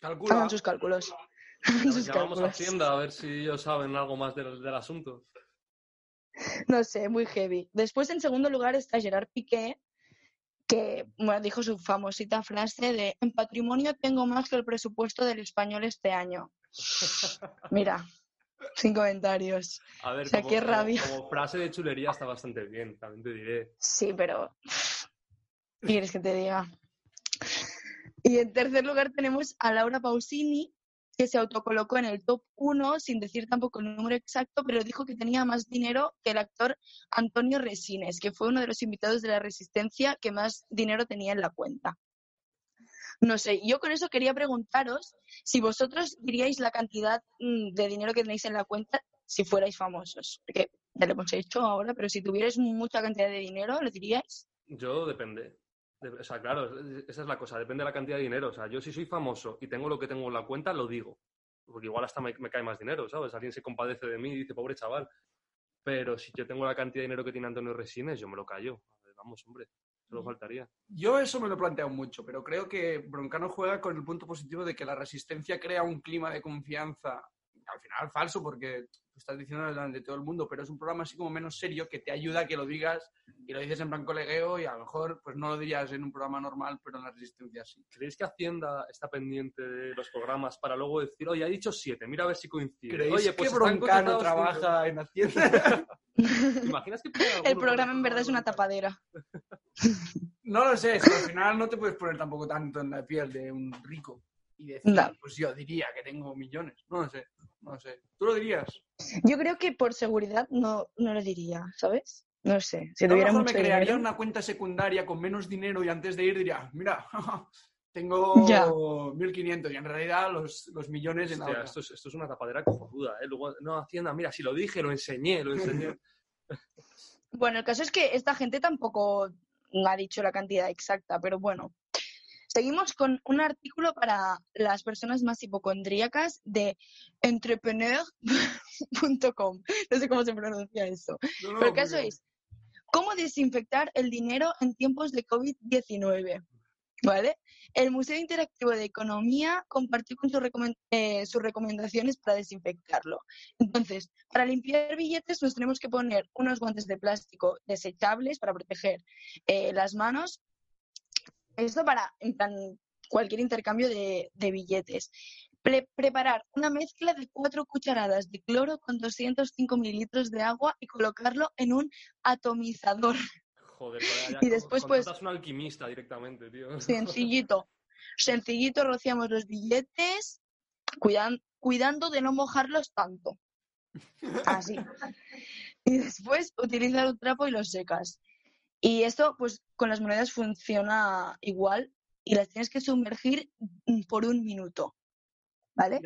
Calcula. hagan sus cálculos. (laughs) Hagan sus Llamamos a cálculos. Hacienda a ver si ellos saben algo más del, del asunto. No sé, muy heavy. Después, en segundo lugar, está Gerard Piqué, que bueno, dijo su famosita frase de en patrimonio tengo más que el presupuesto del español este año. (laughs) Mira, sin comentarios. A ver, O sea, como, qué rabia. como frase de chulería está bastante bien, también te diré. Sí, pero ¿qué quieres que te diga? Y en tercer lugar tenemos a Laura Pausini, que se autocolocó en el top 1 sin decir tampoco el número exacto, pero dijo que tenía más dinero que el actor Antonio Resines, que fue uno de los invitados de la Resistencia que más dinero tenía en la cuenta. No sé, yo con eso quería preguntaros si vosotros diríais la cantidad mm, de dinero que tenéis en la cuenta si fuerais famosos. Porque ya lo hemos hecho ahora, pero si tuvierais mucha cantidad de dinero, ¿lo diríais? Yo depende. De- o sea, claro, esa es la cosa, depende de la cantidad de dinero. O sea, yo si soy famoso y tengo lo que tengo en la cuenta, lo digo. Porque igual hasta me, me cae más dinero, ¿sabes? Alguien se compadece de mí y dice, pobre chaval. Pero si yo tengo la cantidad de dinero que tiene Antonio Resines, yo me lo callo. Vamos, hombre, solo faltaría. Yo eso me lo he planteado mucho, pero creo que Broncano juega con el punto positivo de que la resistencia crea un clima de confianza, al final falso, porque tú estás diciendo delante de todo el mundo, pero es un programa así como menos serio que te ayuda a que lo digas y lo dices en plan colegueo y a lo mejor pues no lo dirías en un programa normal, pero en la resistencia sí. ¿Creéis que Hacienda está pendiente de los programas para luego decir, oye, ha dicho siete, mira a ver si coincide? ¿Creéis Oye, pues que Broncano trabaja en Hacienda? cinco". (laughs) ¿Te imaginas que El programa en verdad es una tapadera. No lo sé, al final no te puedes poner tampoco tanto en la piel de un rico y decir, No. pues yo diría que tengo millones. No lo sé, no lo sé. ¿Tú lo dirías? Yo creo que por seguridad no, no lo diría, ¿sabes? No sé, si tuviera mejor mucho me crearía dinero. una cuenta secundaria con menos dinero y antes de ir diría, mira, (laughs) tengo Ya. 1.500 y en realidad los, los millones en la Hostia, otra. esto, es, esto es una tapadera cojonuda, ¿eh? Luego, no, Hacienda, mira, si lo dije, lo enseñé, lo enseñé. (laughs) Bueno, el caso es que esta gente tampoco ha dicho la cantidad exacta, pero bueno. Seguimos con un artículo para las personas más hipocondríacas de entrepreneur.com. No sé cómo se pronuncia eso. No, no, Pero el caso es, ¿cómo desinfectar el dinero en tiempos de COVID-19? ¿Vale? El Museo Interactivo de Economía compartió con sus, recomen- eh, sus recomendaciones para desinfectarlo. Entonces, para limpiar billetes nos tenemos que poner unos guantes de plástico desechables para proteger eh, las manos. Esto para, en plan, cualquier intercambio de, de billetes. Pre- preparar una mezcla de cuatro cucharadas de cloro con 205 mililitros de agua y colocarlo en un atomizador. Joder, joder, (laughs) ya Y después, pues- contratas un alquimista directamente, tío. (laughs) Sencillito. Sencillito, rociamos los billetes, cuidan- cuidando de no mojarlos tanto. (laughs) Así. Y después utilizar un trapo y los secas. Y esto, pues, con las monedas funciona igual y las tienes que sumergir mm, por un minuto. ¿Vale?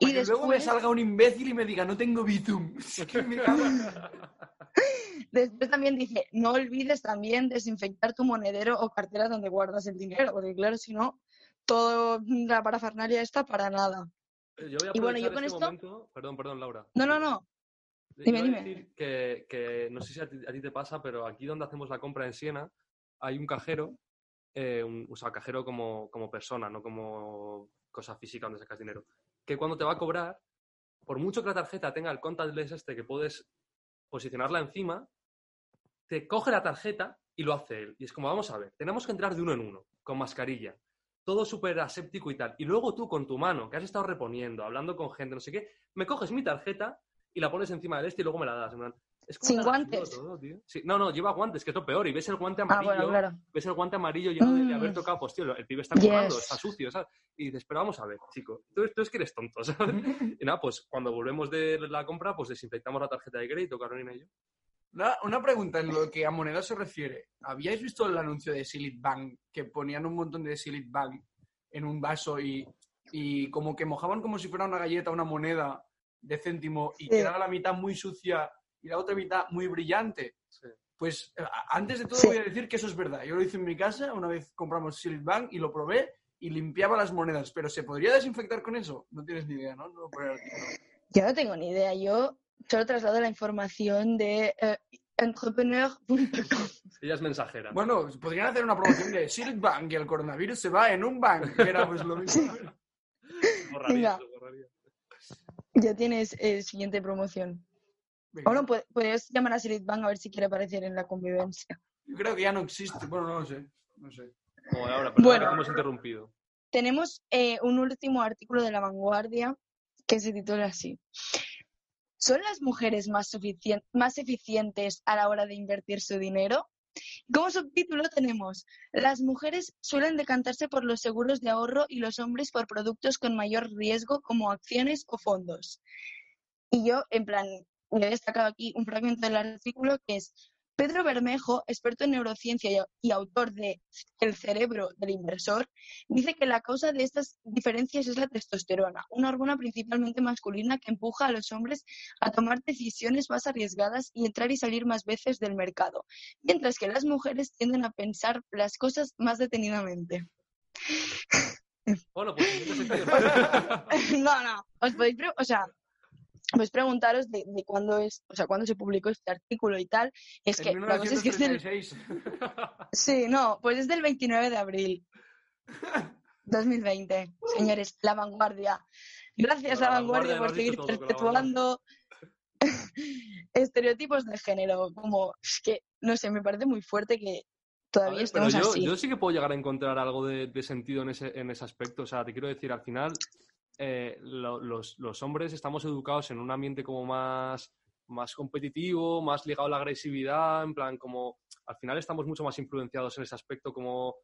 Y que luego me después- salga un imbécil y me diga, no tengo Bitum. (laughs) (laughs) (laughs) Después también dice, no olvides también desinfectar tu monedero o cartera donde guardas el dinero, porque claro, si no, toda la parafernalia está para nada. Eh, Yo voy a Y bueno, yo con este esto- momento... Perdón, perdón, Laura. No, no, no. Dime, dime. decir que, que no sé si a ti, a ti te pasa, pero aquí donde hacemos la compra en Siena hay un cajero, eh, un, o sea, cajero como, como persona, no como cosa física donde sacas dinero, que cuando te va a cobrar, por mucho que la tarjeta tenga el contactless este que puedes posicionarla encima, te coge la tarjeta y lo hace él. Y es como, vamos a ver, tenemos que entrar de uno en uno, con mascarilla, todo súper aséptico y tal. Y luego tú con tu mano, que has estado reponiendo, hablando con gente, no sé qué, me coges mi tarjeta y la pones encima del este y luego me la das. en plan, es como Sin guantes. todo, tío. Sí, no, no, lleva guantes, que es lo peor. Y ves el guante Ah, amarillo, bueno, claro. ves el guante amarillo lleno de, de haber Mm. tocado, pues tío, el pibe está Yes. está sucio, ¿sabes? Y dices, pero vamos a ver, chico, tú, tú es que eres tonto, ¿sabes? (laughs) y nada, pues cuando volvemos de la compra, pues desinfectamos la tarjeta de crédito, Carolina y yo. Una, una pregunta en lo que a moneda se refiere. ¿Habíais visto el anuncio de Silit Bank que ponían un montón de Silit Bank en un vaso y, y como que mojaban como si fuera una galleta, una moneda de céntimo y Sí. quedaba la mitad muy sucia y la otra mitad muy brillante? Sí. Pues eh, antes de todo Sí. voy a decir que eso es verdad. Yo lo hice en mi casa, una vez compramos Silit Bank y lo probé y limpiaba las monedas. Pero ¿se podría desinfectar con eso? No tienes ni idea, ¿no? No. Yo no tengo ni idea. Yo solo traslado la información de eh, entrepreneur.com. Ella es mensajera. Bueno, podrían hacer una promoción de Silit Bank y el coronavirus se va en un bank. Era pues lo mismo. Borraría, venga. borraría. Ya tienes eh, siguiente promoción. Venga. O no, pu- puedes llamar a Silit Bank a ver si quiere aparecer en la convivencia. Yo creo que ya no existe. Bueno, no lo sé. No sé. Como ahora, pero Bueno. ahora hemos interrumpido. Tenemos eh, un último artículo de La Vanguardia que se titula así. ¿Son las mujeres más, más eficientes a la hora de invertir su dinero? Como subtítulo tenemos, las mujeres suelen decantarse por los seguros de ahorro y los hombres por productos con mayor riesgo como acciones o fondos. Y yo, en plan, he destacado aquí un fragmento del artículo que es Pedro Bermejo, experto en neurociencia y, autor de El cerebro del inversor, dice que la causa de estas diferencias es la testosterona, una hormona principalmente masculina que empuja a los hombres a tomar decisiones más arriesgadas y entrar y salir más veces del mercado, mientras que las mujeres tienden a pensar las cosas más detenidamente. Bueno, pues sección. (laughs) no, no, os podéis, o sea, pues preguntaros de, de cuándo es, o sea, cuándo se publicó este artículo y tal. Es que En la cosa es que es del, 1936. Sí, no, pues es del 29 de abril 2020. Señores, La Vanguardia. Gracias, La La Vanguardia, Vanguardia, por seguir perpetuando estereotipos de género. Como, es que, no sé, me parece muy fuerte que A todavía ver, pero estemos yo, así. yo sí que puedo llegar a encontrar algo de, de sentido en ese, en ese aspecto. O sea, te quiero decir, al final, eh, lo- los, los hombres estamos educados en un ambiente como más, más competitivo, más ligado a la agresividad, en plan, como al final estamos mucho más influenciados en ese aspecto, como.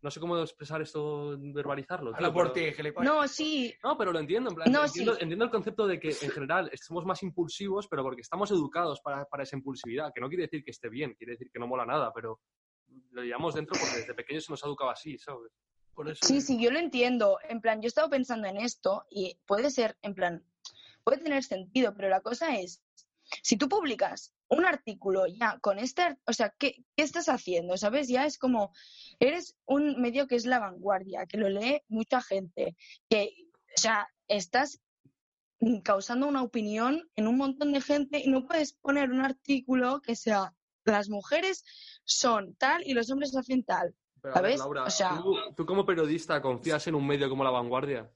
No sé cómo expresar esto, verbalizarlo. tío, por pero- ti, gilipollas. No, sí, No, pero lo entiendo. En plan, No, entiendo, sí. entiendo el concepto de que en general somos más impulsivos, pero porque estamos educados para, para esa impulsividad. Que no quiere decir que esté bien, quiere decir que no mola nada, pero lo llevamos dentro porque desde pequeños se nos ha educado así, ¿sabes? Por eso Sí, sí, yo lo entiendo. En plan, yo he estado pensando en esto y puede ser, en plan, puede tener sentido, pero la cosa es, si tú publicas un artículo ya con este, o sea, ¿qué, qué estás haciendo? ¿Sabes? Ya es como, eres un medio que es la vanguardia, que lo lee mucha gente, que, o sea, estás causando una opinión en un montón de gente y no puedes poner un artículo que sea, las mujeres son tal y los hombres hacen tal. Pero, a ver, ¿Sabes? Laura, O sea- ¿tú, tú como periodista confías en un medio como La Vanguardia?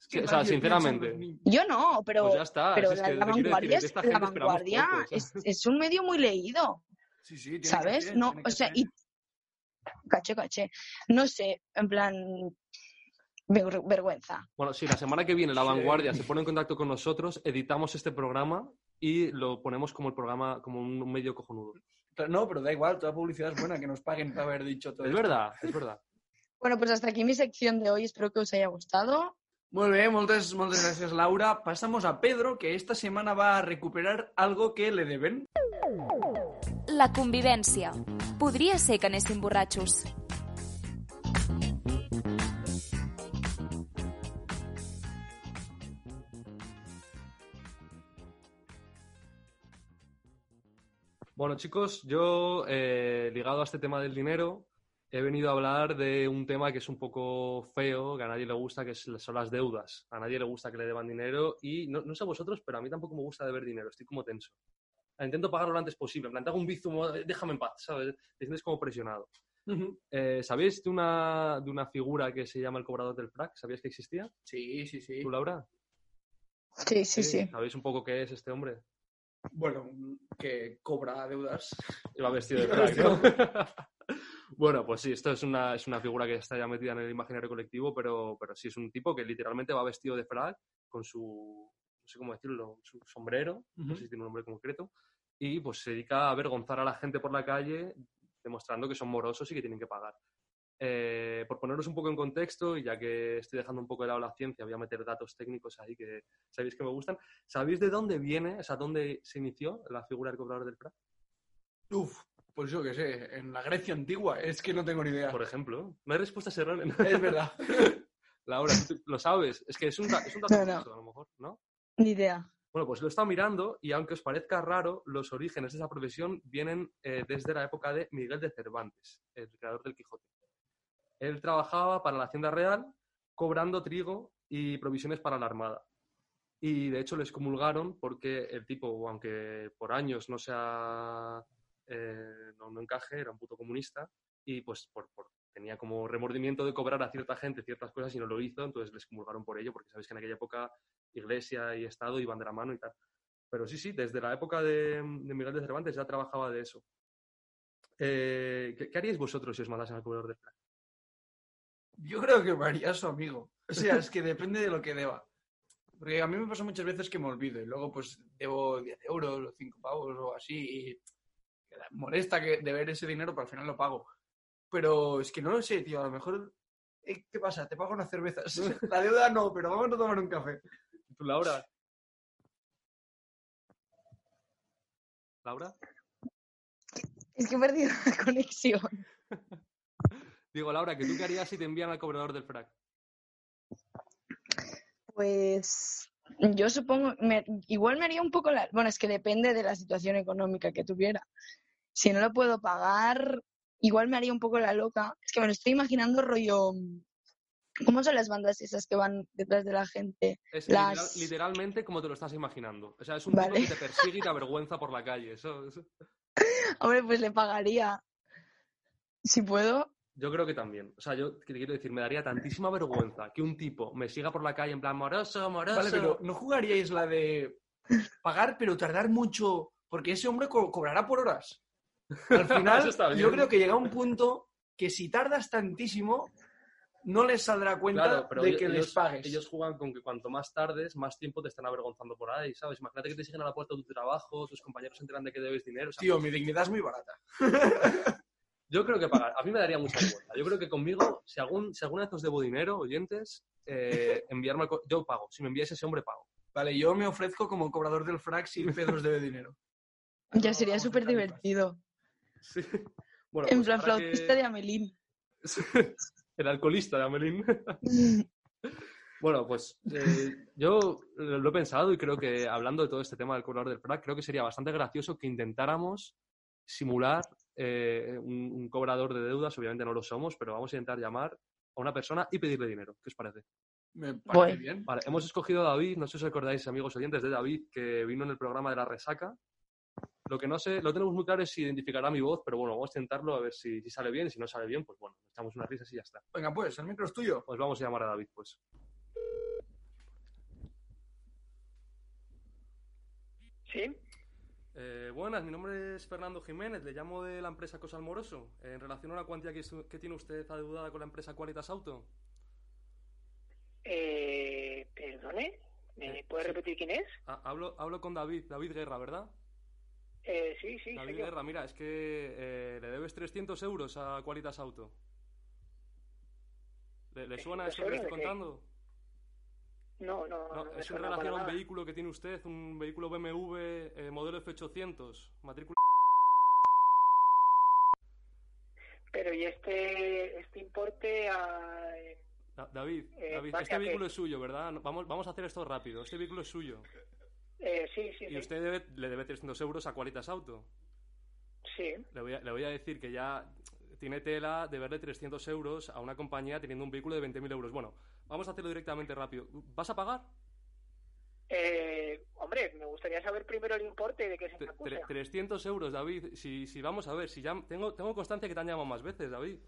Es que, ¿Qué o sea, sinceramente. Yo no, pero, Pues ya está, pero es la, que decir, vanguardia, de es, la vanguardia poco, es, un medio muy leído, Sí, sí, tiene que ¿sabes? ser, No, tiene que o sea, ser. y caché, caché. No sé, en plan, ver- vergüenza. Bueno, si la semana que viene La Vanguardia se pone en contacto con nosotros, editamos este programa y lo ponemos como el programa, como un medio cojonudo. No, pero da igual, toda publicidad es buena, que nos paguen por haber dicho todo Es esto. verdad, es verdad. Bueno, pues hasta aquí mi sección de hoy. Espero que os haya gustado. Molt bé, moltes, moltes gràcies, Laura. Passamos a Pedro, que esta semana va a recuperar algo que le deben. La convivència. Podria ser que anéssim borratxos. Bueno, chicos, yo, eh, ligado a este tema del dinero, he venido a hablar de un tema que es un poco feo, que a nadie le gusta, que son las deudas. A nadie le gusta que le deban dinero y no, no sé a vosotros, pero a mí tampoco me gusta deber dinero, estoy como tenso. Intento pagarlo lo antes posible, en plan, te hago un bizum, "Eh, déjame en paz, ¿sabes? Te sientes como presionado. Eh, ¿Sabéis de una, de una figura que se llama el cobrador del frac? ¿Sabíais que existía? Sí, sí, sí. ¿Tú, Laura? Sí, sí, sí. ¿Sabéis un poco qué es este hombre? Bueno, que cobra deudas. (laughs) Iba vestido de (laughs) vestido. ¿no? (laughs) bueno, pues sí, esto es una, es una figura que está ya metida en el imaginario colectivo, pero, pero sí es un tipo que literalmente va vestido de frac con su, no sé cómo decirlo, su sombrero, no sé si tiene un nombre concreto, y pues se dedica a avergonzar a la gente por la calle demostrando que son morosos y que tienen que pagar. Eh, por poneros un poco en contexto, y ya que estoy dejando un poco de lado la ciencia, voy a meter datos técnicos ahí que sabéis que me gustan. ¿Sabéis de dónde viene, o sea, dónde se inició la figura del cobrador del frac? Uf, pues yo qué sé, en la Grecia antigua, es que no tengo ni idea. Por ejemplo, no hay respuestas erróneas. (laughs) Es verdad. (laughs) Laura, tú lo sabes. Es que es un, es un dato No, no. falso, a lo mejor, ¿no? Ni idea. Bueno, pues lo he estado mirando y aunque os parezca raro, los orígenes de esa profesión vienen eh, desde la época de Miguel de Cervantes, el creador del Quijote. Él trabajaba para la Hacienda Real cobrando trigo y provisiones para la Armada. Y de hecho les comulgaron porque el tipo, aunque por años no sea eh, no, no encaje, era un puto comunista y pues por, tenía como remordimiento de cobrar a cierta gente ciertas cosas y no lo hizo, entonces les comulgaron por ello, porque sabéis que en aquella época iglesia y Estado iban de la mano y tal. Pero sí, sí, desde la época de, Miguel de Cervantes ya trabajaba de eso. Eh, ¿qué, haríais vosotros si os mandasen al cobrador de frac? Yo creo que me haría su amigo. O sea, es que depende de lo que deba. Porque a mí me pasa muchas veces que me olvido y luego pues debo 10 euros o 5 pavos o así y molesta que deber ese dinero, pero al final lo pago. Pero es que no lo sé, tío, a lo mejor... eh, ¿Qué pasa? Te pago unas cervezas. (laughs) La deuda no, pero vamos a tomar un café. ¿Tú, Laura? ¿Laura? Es que he perdido la (laughs) conexión. Digo, Laura, ¿que tú qué harías si te envían al cobrador del frac? Pues yo supongo, me- igual me haría un poco la... Bueno, es que depende de la situación económica que tuviera. Si no lo puedo pagar, igual me haría un poco la loca. Es que me lo estoy imaginando rollo... ¿Cómo son las bandas esas que van detrás de la gente? Es las... literal- literalmente como te lo estás imaginando. O sea, es un Vale. tipo que te persigue y te avergüenza por la calle. Eso, eso- (laughs) Hombre, pues le pagaría. Si puedo. Yo creo que también. O sea, yo te quiero decir, me daría tantísima vergüenza que un tipo me siga por la calle en plan moroso, moroso. Vale, pero ¿no jugaríais la de pagar pero tardar mucho? Porque ese hombre co- cobrará por horas. Al (laughs) final, yo creo que llega un punto que si tardas tantísimo, no les saldrá cuenta Claro, pero de ellos, que les pagues. ellos juegan con que cuanto más tardes, más tiempo te están avergonzando por ahí, ¿sabes? Imagínate que te siguen a la puerta de tu trabajo, tus compañeros se enteran de que debes dinero. sea, Tío, mi dignidad es muy barata. (laughs) Yo creo que pagar. A mí me daría mucha vergüenza. Yo creo que conmigo, si, algún, si alguna vez os debo dinero, oyentes, eh, enviarme al Yo pago. Si me enviáis ese hombre, pago. Vale, yo me ofrezco como cobrador del frac si (laughs) Pedro os debe dinero. Ya sería súper divertido. Sí. (laughs) Bueno, en pues plan, ahora que- flautista de Amelín. (laughs) El alcoholista de Amelín. Bueno, pues eh, yo lo he pensado y creo que hablando de todo este tema del cobrador del frac, creo que sería bastante gracioso que intentáramos simular eh, un, un cobrador de deudas. Obviamente no lo somos, pero vamos a intentar llamar a una persona y pedirle dinero. ¿Qué os parece? Me parece bien. Vale, hemos escogido a David, no sé si os acordáis, amigos oyentes, de David, que vino en el programa de la resaca. Lo que no sé, lo tenemos muy claro es si identificará mi voz, pero bueno, vamos a intentarlo a ver si, si sale bien y si no sale bien, pues bueno, echamos unas risas y ya está. Venga, pues, el micro es tuyo. Pues vamos a llamar a David, pues. ¿Sí? Eh, buenas, mi nombre es Fernando Jiménez, le llamo de la empresa Cosal Moroso. En relación a la cuantía que, tiene usted adeudada con la empresa Qualitas Auto. Eh, perdone, ¿me Eh, puede sí. repetir quién es? Ah, hablo, hablo con David, David Guerra, ¿verdad? Eh, sí, sí, David yo. Guerra, mira, es que eh, le debes 300 euros a Qualitas Auto. ¿Le, le suena eso que le estoy contando? No, no, no. Es en relación a un vehículo que tiene usted, un vehículo BMW eh, modelo F800, matrícula... Pero y este, este importe a... David, Eh, David, ¿base este vehículo es suyo, ¿verdad? Vamos, vamos a hacer esto rápido. Este vehículo es suyo. Eh, sí, sí, Y sí. usted debe- le debe 300 euros a Qualitas Auto. Sí. Le voy, a, le voy a decir que ya tiene tela de verle 300 euros a una compañía teniendo un vehículo de 20.000 euros. Bueno, vamos a hacerlo directamente rápido. ¿Vas a pagar? Eh, hombre, me gustaría saber primero el importe de que se me acusa. 300 euros, David. Si, si vamos a ver, si ya tengo, tengo constancia que te han llamado más veces, David.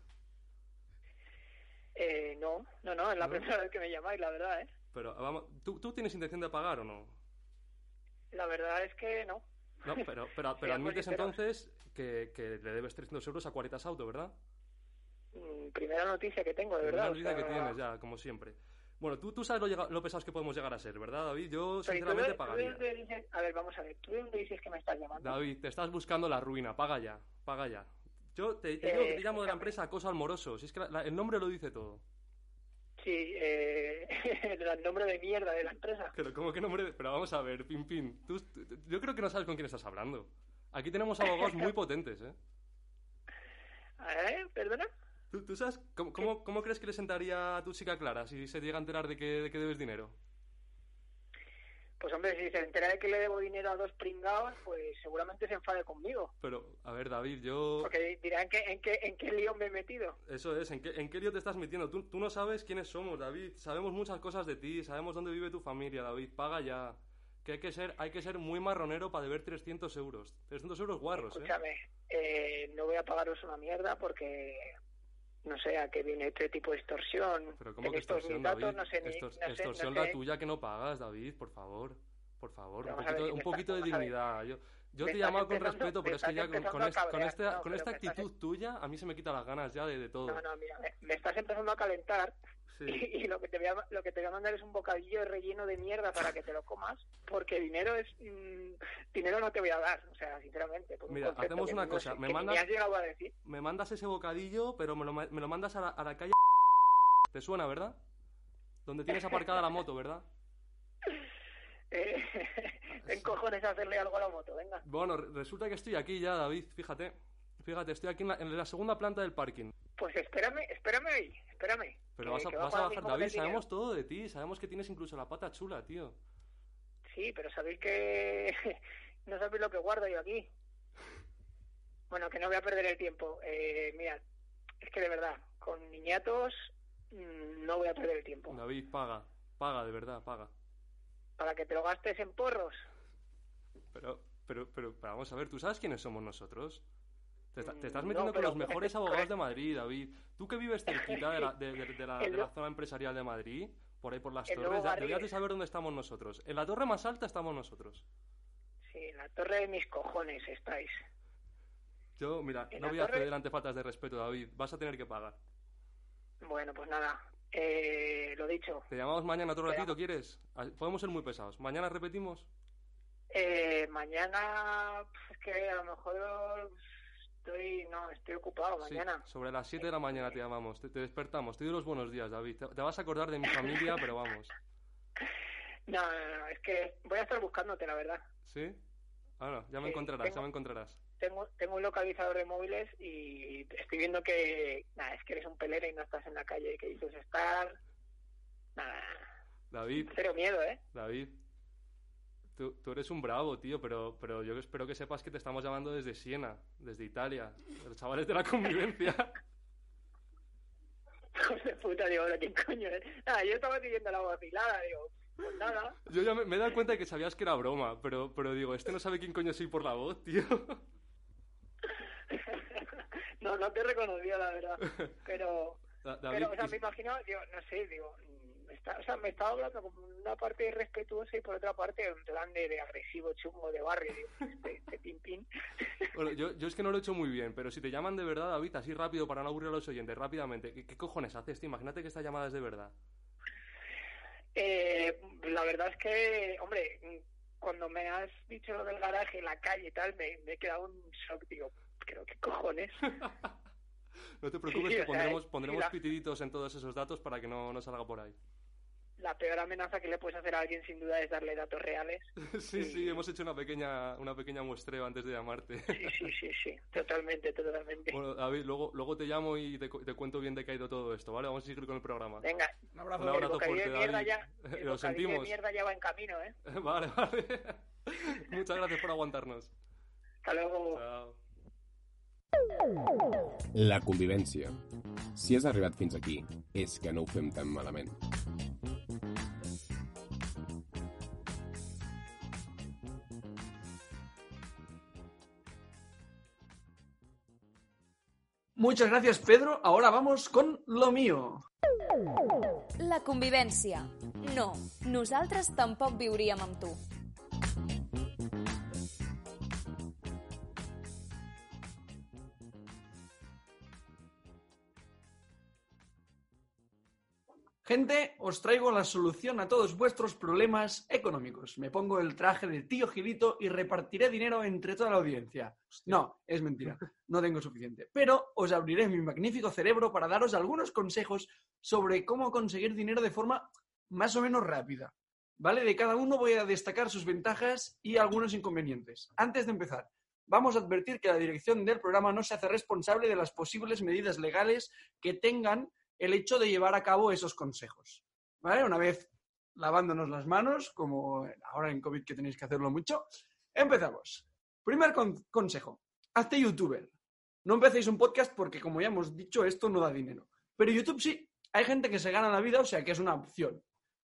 Eh, no, no, no, es la ¿No? primera vez que me llamáis, la verdad, ¿eh? Pero vamos, ¿tú, tú tienes intención de pagar o no? La verdad es que no. No, pero, pero, (laughs) admites entonces que, que le debes 300 euros a Qualitas Auto, ¿verdad? Mm, Primera noticia que tengo, de Una verdad. o vida que tienes ya, como siempre. Bueno, tú, tú sabes lo, lo pesados que podemos llegar a ser, ¿verdad, David? Yo, pero ¿y tú de- sinceramente, tú pagaría. dices- A ver, vamos a ver, ¿tú de dónde dices que me estás llamando? David, te estás buscando la ruina, paga ya, paga ya. Yo te, te digo que te Eh, llamo de la empresa Acoso al Moroso, si es que la- la- el nombre lo dice todo. Sí, eh, (laughs) el nombre de mierda de la empresa. Pero, ¿cómo que nombre? de- Pero vamos a ver, Pin, tú- tú- yo creo que no sabes con quién estás hablando. Aquí tenemos abogados muy (laughs) potentes, ¿eh? ¿Eh? ¿Perdona? ¿Tú, tú sabes cómo, cómo, cómo crees que le sentaría a tu chica Clara si se llega a enterar de que, de que debes dinero? Pues hombre, si se entera de que le debo dinero a dos pringados, pues seguramente se enfade conmigo. Pero, a ver, David, yo... Porque dirán que en qué, en qué lío me he metido. Eso es, ¿en qué, en qué lío te estás metiendo? Tú, tú no sabes quiénes somos, David. Sabemos muchas cosas de ti, sabemos dónde vive tu familia, David. Paga ya. Que hay que ser, hay que ser muy marronero para deber 300 euros. 300 euros guarros, ¿eh? Escúchame, eh, no voy a pagaros una mierda porque no sé a qué viene este tipo de extorsión. Pero ¿cómo que extorsión, datos, David? no sé ni... Extor- no sé- extorsión no la tuya que no pagas, David, por favor. Por favor, un poquito, si un de dignidad. Yo, te he llamado con respeto, pero es que ya con, con con esta, no, con esta estás- actitud tuya, a mí se me quitan las ganas ya de, de todo. No, no, mira, me, me estás empezando a calentar Sí. y, (laughs) y lo que te voy a, lo que te voy a mandar es un bocadillo relleno de mierda para que te lo comas, porque dinero es mm, dinero no te voy a dar, o sea, sinceramente. por un Mira, concepto hacemos una no cosa, sé- me mandas- has decir. Me mandas ese bocadillo, pero me lo, me lo mandas a la, a la calle... ¿Te suena, verdad? Donde tienes aparcada la moto, ¿verdad? (laughs) Eh, (laughs) ten cojones hacerle algo a la moto, venga. Bueno, re- resulta que estoy aquí ya, David, fíjate. Fíjate, estoy aquí en la, en la segunda planta del parking. Pues espérame, espérame ahí, espérame. Pero vas a, vas a bajar, David, sabemos todo de ti, sabemos que tienes incluso la pata chula, tío. Sí, pero sabéis que (laughs) no sabéis lo que guardo yo aquí. Bueno, que no voy a perder el tiempo. Eh, mira, es que de verdad, con niñatos mm, no voy a perder el tiempo. David, paga, paga, de verdad, paga. Para que te lo gastes en porros. Pero, pero, pero, pero vamos a ver, ¿tú sabes quiénes somos nosotros? Te, esta- te estás metiendo no, con los mejores abogados de Madrid, David. Tú que vives cerquita de la, (laughs) de, de- de la, zona empresarial de Madrid, por ahí por las torres, ya deberías de saber dónde estamos nosotros. En la torre más alta estamos nosotros. Sí, en la torre de mis cojones estáis. Yo, mira, ¿En no voy a torre? ceder ante faltas de respeto, David. Vas a tener que pagar. Bueno, pues nada. Eh, lo dicho. Te llamamos mañana otro ratito, ¿quieres? Ah, Podemos ser muy pesados. ¿Mañana repetimos? Eh, mañana, es que a lo mejor estoy, no, estoy ocupado Sí, mañana. sobre las 7 de la mañana te llamamos. Te, te despertamos. Te doy los buenos días, David. Te, te vas a acordar de mi (laughs) familia, pero vamos. No, no, no, es que voy a estar buscándote, la verdad. ¿Sí? Ah, no, ya me Sí, encontrarás, ya me encontrarás. Tengo, tengo un localizador de móviles y estoy viendo que, nada, es que eres un pelere y no estás en la calle, que dices estar, nada, David, cero miedo, ¿eh? David. Tú, tú eres un bravo, tío, pero, pero yo espero que sepas que te estamos llamando desde Siena, desde Italia. Los chavales de la convivencia. (laughs) De puta, digo, ¿pero ¿quién coño es? Nada, yo estaba siguiendo la vacilada, digo, pues nada. Yo ya me, me he dado cuenta de que sabías que era broma, pero, pero digo, este no sabe quién coño soy por la voz, tío. (laughs) No, no te reconocía, la verdad. (laughs) Pero, Da- David, pero o sea, y- me imagino, digo, no sé, digo, está, o sea, me estaba hablando como una parte respetuosa y por otra parte en plan de, de agresivo, chungo de barrio, digo, (laughs) este, este pin pin. Bueno, yo, yo es que no lo he hecho muy bien, pero si te llaman de verdad, David, así rápido para no aburrir a los oyentes, rápidamente, ¿qué, qué cojones haces? tío? Imagínate que esta llamada es de verdad. Eh, la verdad es que, hombre, cuando me has dicho lo del garaje, la calle y tal, me, me he quedado un shock, digo, creo que cojones. (laughs) No te preocupes Sí, que sea, pondremos, y pondremos la- pitiditos en todos esos datos para que no, no salga por ahí. La peor amenaza que le puedes hacer a alguien sin duda es darle datos reales. (laughs) Sí, sí, hemos hecho una pequeña, una pequeña muestreo antes de llamarte. Sí, sí, sí, sí, totalmente, totalmente. Bueno, David, luego, luego te llamo y te, te cuento bien de qué ha ido todo esto, ¿vale? Vamos a seguir con el programa. Venga, Un abrazo. Un el abrazo bocadillo fuerte, de mierda David. ya, (laughs) el Lo bocadillo de sentimos. mierda ya va en camino, ¿eh? (laughs) Vale, vale. Muchas gracias por aguantarnos. Hasta luego. Chao. La convivència. Si has arribat fins aquí, és que no ho fem tan malament. Muchas gracias, Pedro. Ahora vamos con lo mío. La convivència. No, nosaltres tampoc viuríem tu. Gente, os traigo la solución a todos vuestros problemas económicos. Me pongo el traje de tío Gilito y repartiré dinero entre toda la audiencia. No, es mentira, no tengo suficiente. Pero os abriré mi magnífico cerebro para daros algunos consejos sobre cómo conseguir dinero de forma más o menos rápida. ¿Vale? De cada uno voy a destacar sus ventajas y algunos inconvenientes. Antes de empezar, vamos a advertir que la dirección del programa no se hace responsable de las posibles medidas legales que tengan el hecho de llevar a cabo esos consejos. ¿Vale? Una vez lavándonos las manos, como ahora en COVID que tenéis que hacerlo mucho, empezamos. Primer con- consejo, hazte youtuber. No empecéis un podcast porque, como ya hemos dicho, esto no da dinero. Pero YouTube sí, hay gente que se gana la vida, o sea que es una opción.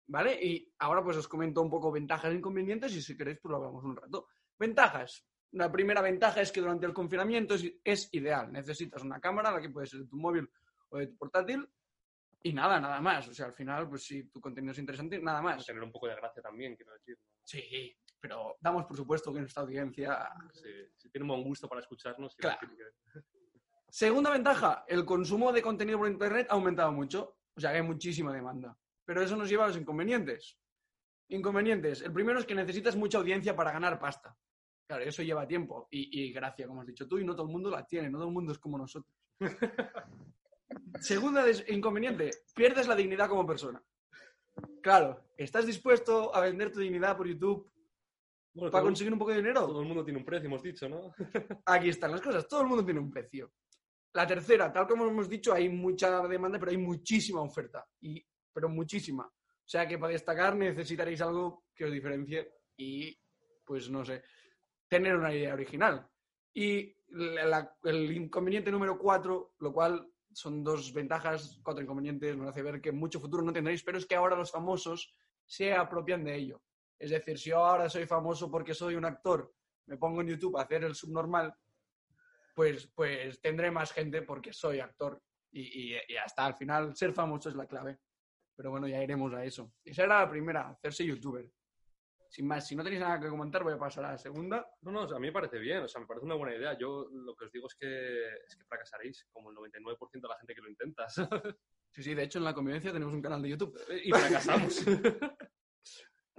¿Vale? Y ahora pues os comento un poco ventajas e inconvenientes y si queréis pues lo hablamos un rato. Ventajas. La primera ventaja es que durante el confinamiento es, ideal. Necesitas una cámara, la que puede ser tu móvil o de tu portátil, y nada, nada más. O sea, al final, pues si tu contenido es interesante, nada más. Tener un poco de gracia también, quiero decir. Sí, pero damos por supuesto que nuestra audiencia... Sí, si tiene un buen gusto para escucharnos. Claro. que- Segunda ventaja, el consumo de contenido por Internet ha aumentado mucho. O sea, que hay muchísima demanda. Pero eso nos lleva a los inconvenientes. Inconvenientes. El primero es que necesitas mucha audiencia para ganar pasta. Claro, eso lleva tiempo y, y gracia, como has dicho tú, y no todo el mundo la tiene, no todo el mundo es como nosotros. (laughs) Segunda inconveniente, pierdes la dignidad como persona. Claro, ¿estás dispuesto a vender tu dignidad por YouTube Bueno, para conseguir un poco de dinero? Todo el mundo tiene un precio, hemos dicho, ¿no? (laughs) Aquí están las cosas, todo el mundo tiene un precio. La tercera, tal como hemos dicho, hay mucha demanda, pero hay muchísima oferta, y, pero muchísima. O sea que para destacar necesitaréis algo que os diferencie y, pues no sé, tener una idea original. Y la- la- el inconveniente número cuatro, lo cual son dos ventajas, cuatro inconvenientes, nos hace ver que mucho futuro no tendréis, pero es que ahora los famosos se apropian de ello. Es decir, si yo ahora soy famoso porque soy un actor, me pongo en YouTube a hacer el subnormal, pues, pues tendré más gente porque soy actor. Y, y, y hasta al final ser famoso es la clave. Pero bueno, ya iremos a eso. Esa era la primera, hacerse youtuber. Sin más, si no tenéis nada que comentar, voy a pasar a la segunda. No, no, a mí me parece bien, o sea, me parece una buena idea. Yo lo que os digo es que, es que fracasaréis, como el 99% de la gente que lo intenta. (laughs) Sí, sí, de hecho en la convivencia tenemos un canal de YouTube. Y fracasamos. (laughs)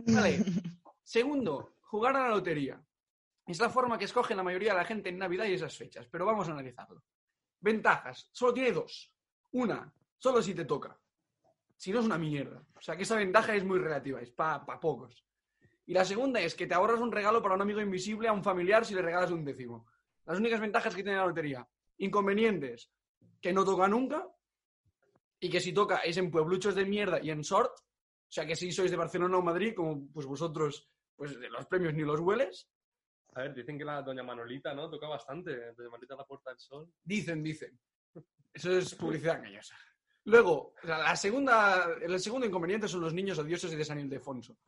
Vale. Segundo, jugar a la lotería. Es la forma que escoge la mayoría de la gente en Navidad y esas fechas, pero vamos a analizarlo. Ventajas. Solo tiene dos. Una, solo si te toca. Si no es una mierda. O sea que esa ventaja es muy relativa, es para pocos. Y la segunda es que te ahorras un regalo para un amigo invisible a un familiar si le regalas un décimo. Las únicas ventajas que tiene la lotería. Inconvenientes, que no toca nunca y que si toca es en puebluchos de mierda y en sort. O sea que si sois de Barcelona o Madrid, como pues vosotros, pues de los premios ni los hueles. A ver, dicen que la doña Manolita, ¿no? Toca bastante. Doña Manolita la Puerta del Sol. Dicen, dicen. Eso es publicidad engañosa. Luego, la, la segunda, el segundo inconveniente son los niños odiosos y de San Ildefonso.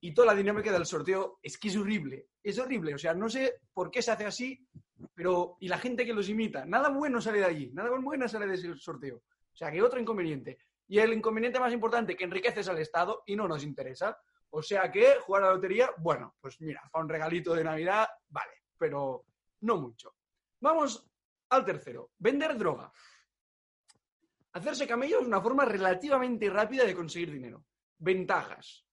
Y toda la dinámica del sorteo es que es horrible. Es horrible. O sea, no sé por qué se hace así, pero. Y la gente que los imita. Nada bueno sale de allí. Nada bueno sale de ese sorteo. O sea, que otro inconveniente. Y el inconveniente más importante, que enriqueces al Estado y no nos interesa. O sea que jugar a la lotería, bueno, pues mira, para un regalito de Navidad, vale, pero no mucho. Vamos al tercero, vender droga. Hacerse camello es una forma relativamente rápida de conseguir dinero. Ventajas.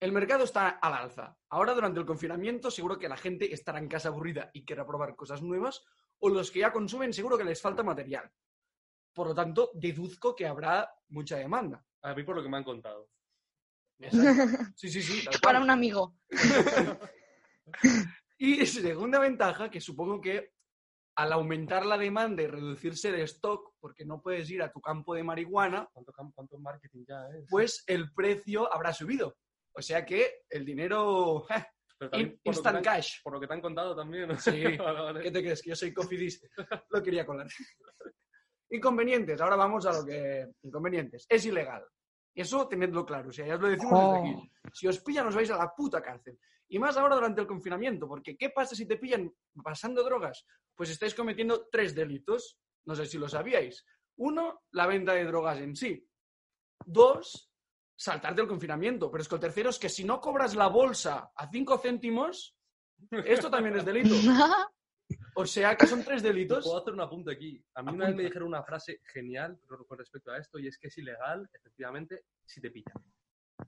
El mercado está al alza. Ahora, durante el confinamiento, seguro que la gente estará en casa aburrida y querrá probar cosas nuevas, o los que ya consumen seguro que les falta material. Por lo tanto, deduzco que habrá mucha demanda. A mí por lo que me han contado. Sí, sí, sí. Para un amigo. (laughs) Y segunda ventaja, que supongo que al aumentar la demanda y reducirse el stock, porque no puedes ir a tu campo de marihuana, ¿Cuánto, cam- cuánto marketing ya es? pues el precio habrá subido. O sea que el dinero... Pero también por instant te han- cash. Por lo que te han contado también. Sí. (laughs) Vale, vale. ¿Qué te crees? Que yo soy cofidis. Lo quería colar. (laughs) Inconvenientes. Ahora vamos a lo que... Inconvenientes. Es ilegal. Eso tenedlo claro. O sea, ya os lo decimos Oh. desde aquí. Si os pillan, os vais a la puta cárcel. Y más ahora durante el confinamiento. Porque ¿qué pasa si te pillan pasando drogas? Pues estáis cometiendo tres delitos. No sé si lo sabíais. Uno, la venta de drogas en sí. Dos, saltarte el confinamiento. Pero es que el tercero es que si no cobras la bolsa a cinco céntimos, esto también es delito. (laughs) O sea que son tres delitos. Puedo hacer un apunte aquí. A mí una vez me dijeron una frase genial con respecto a esto y es que es ilegal, efectivamente, si te pillan.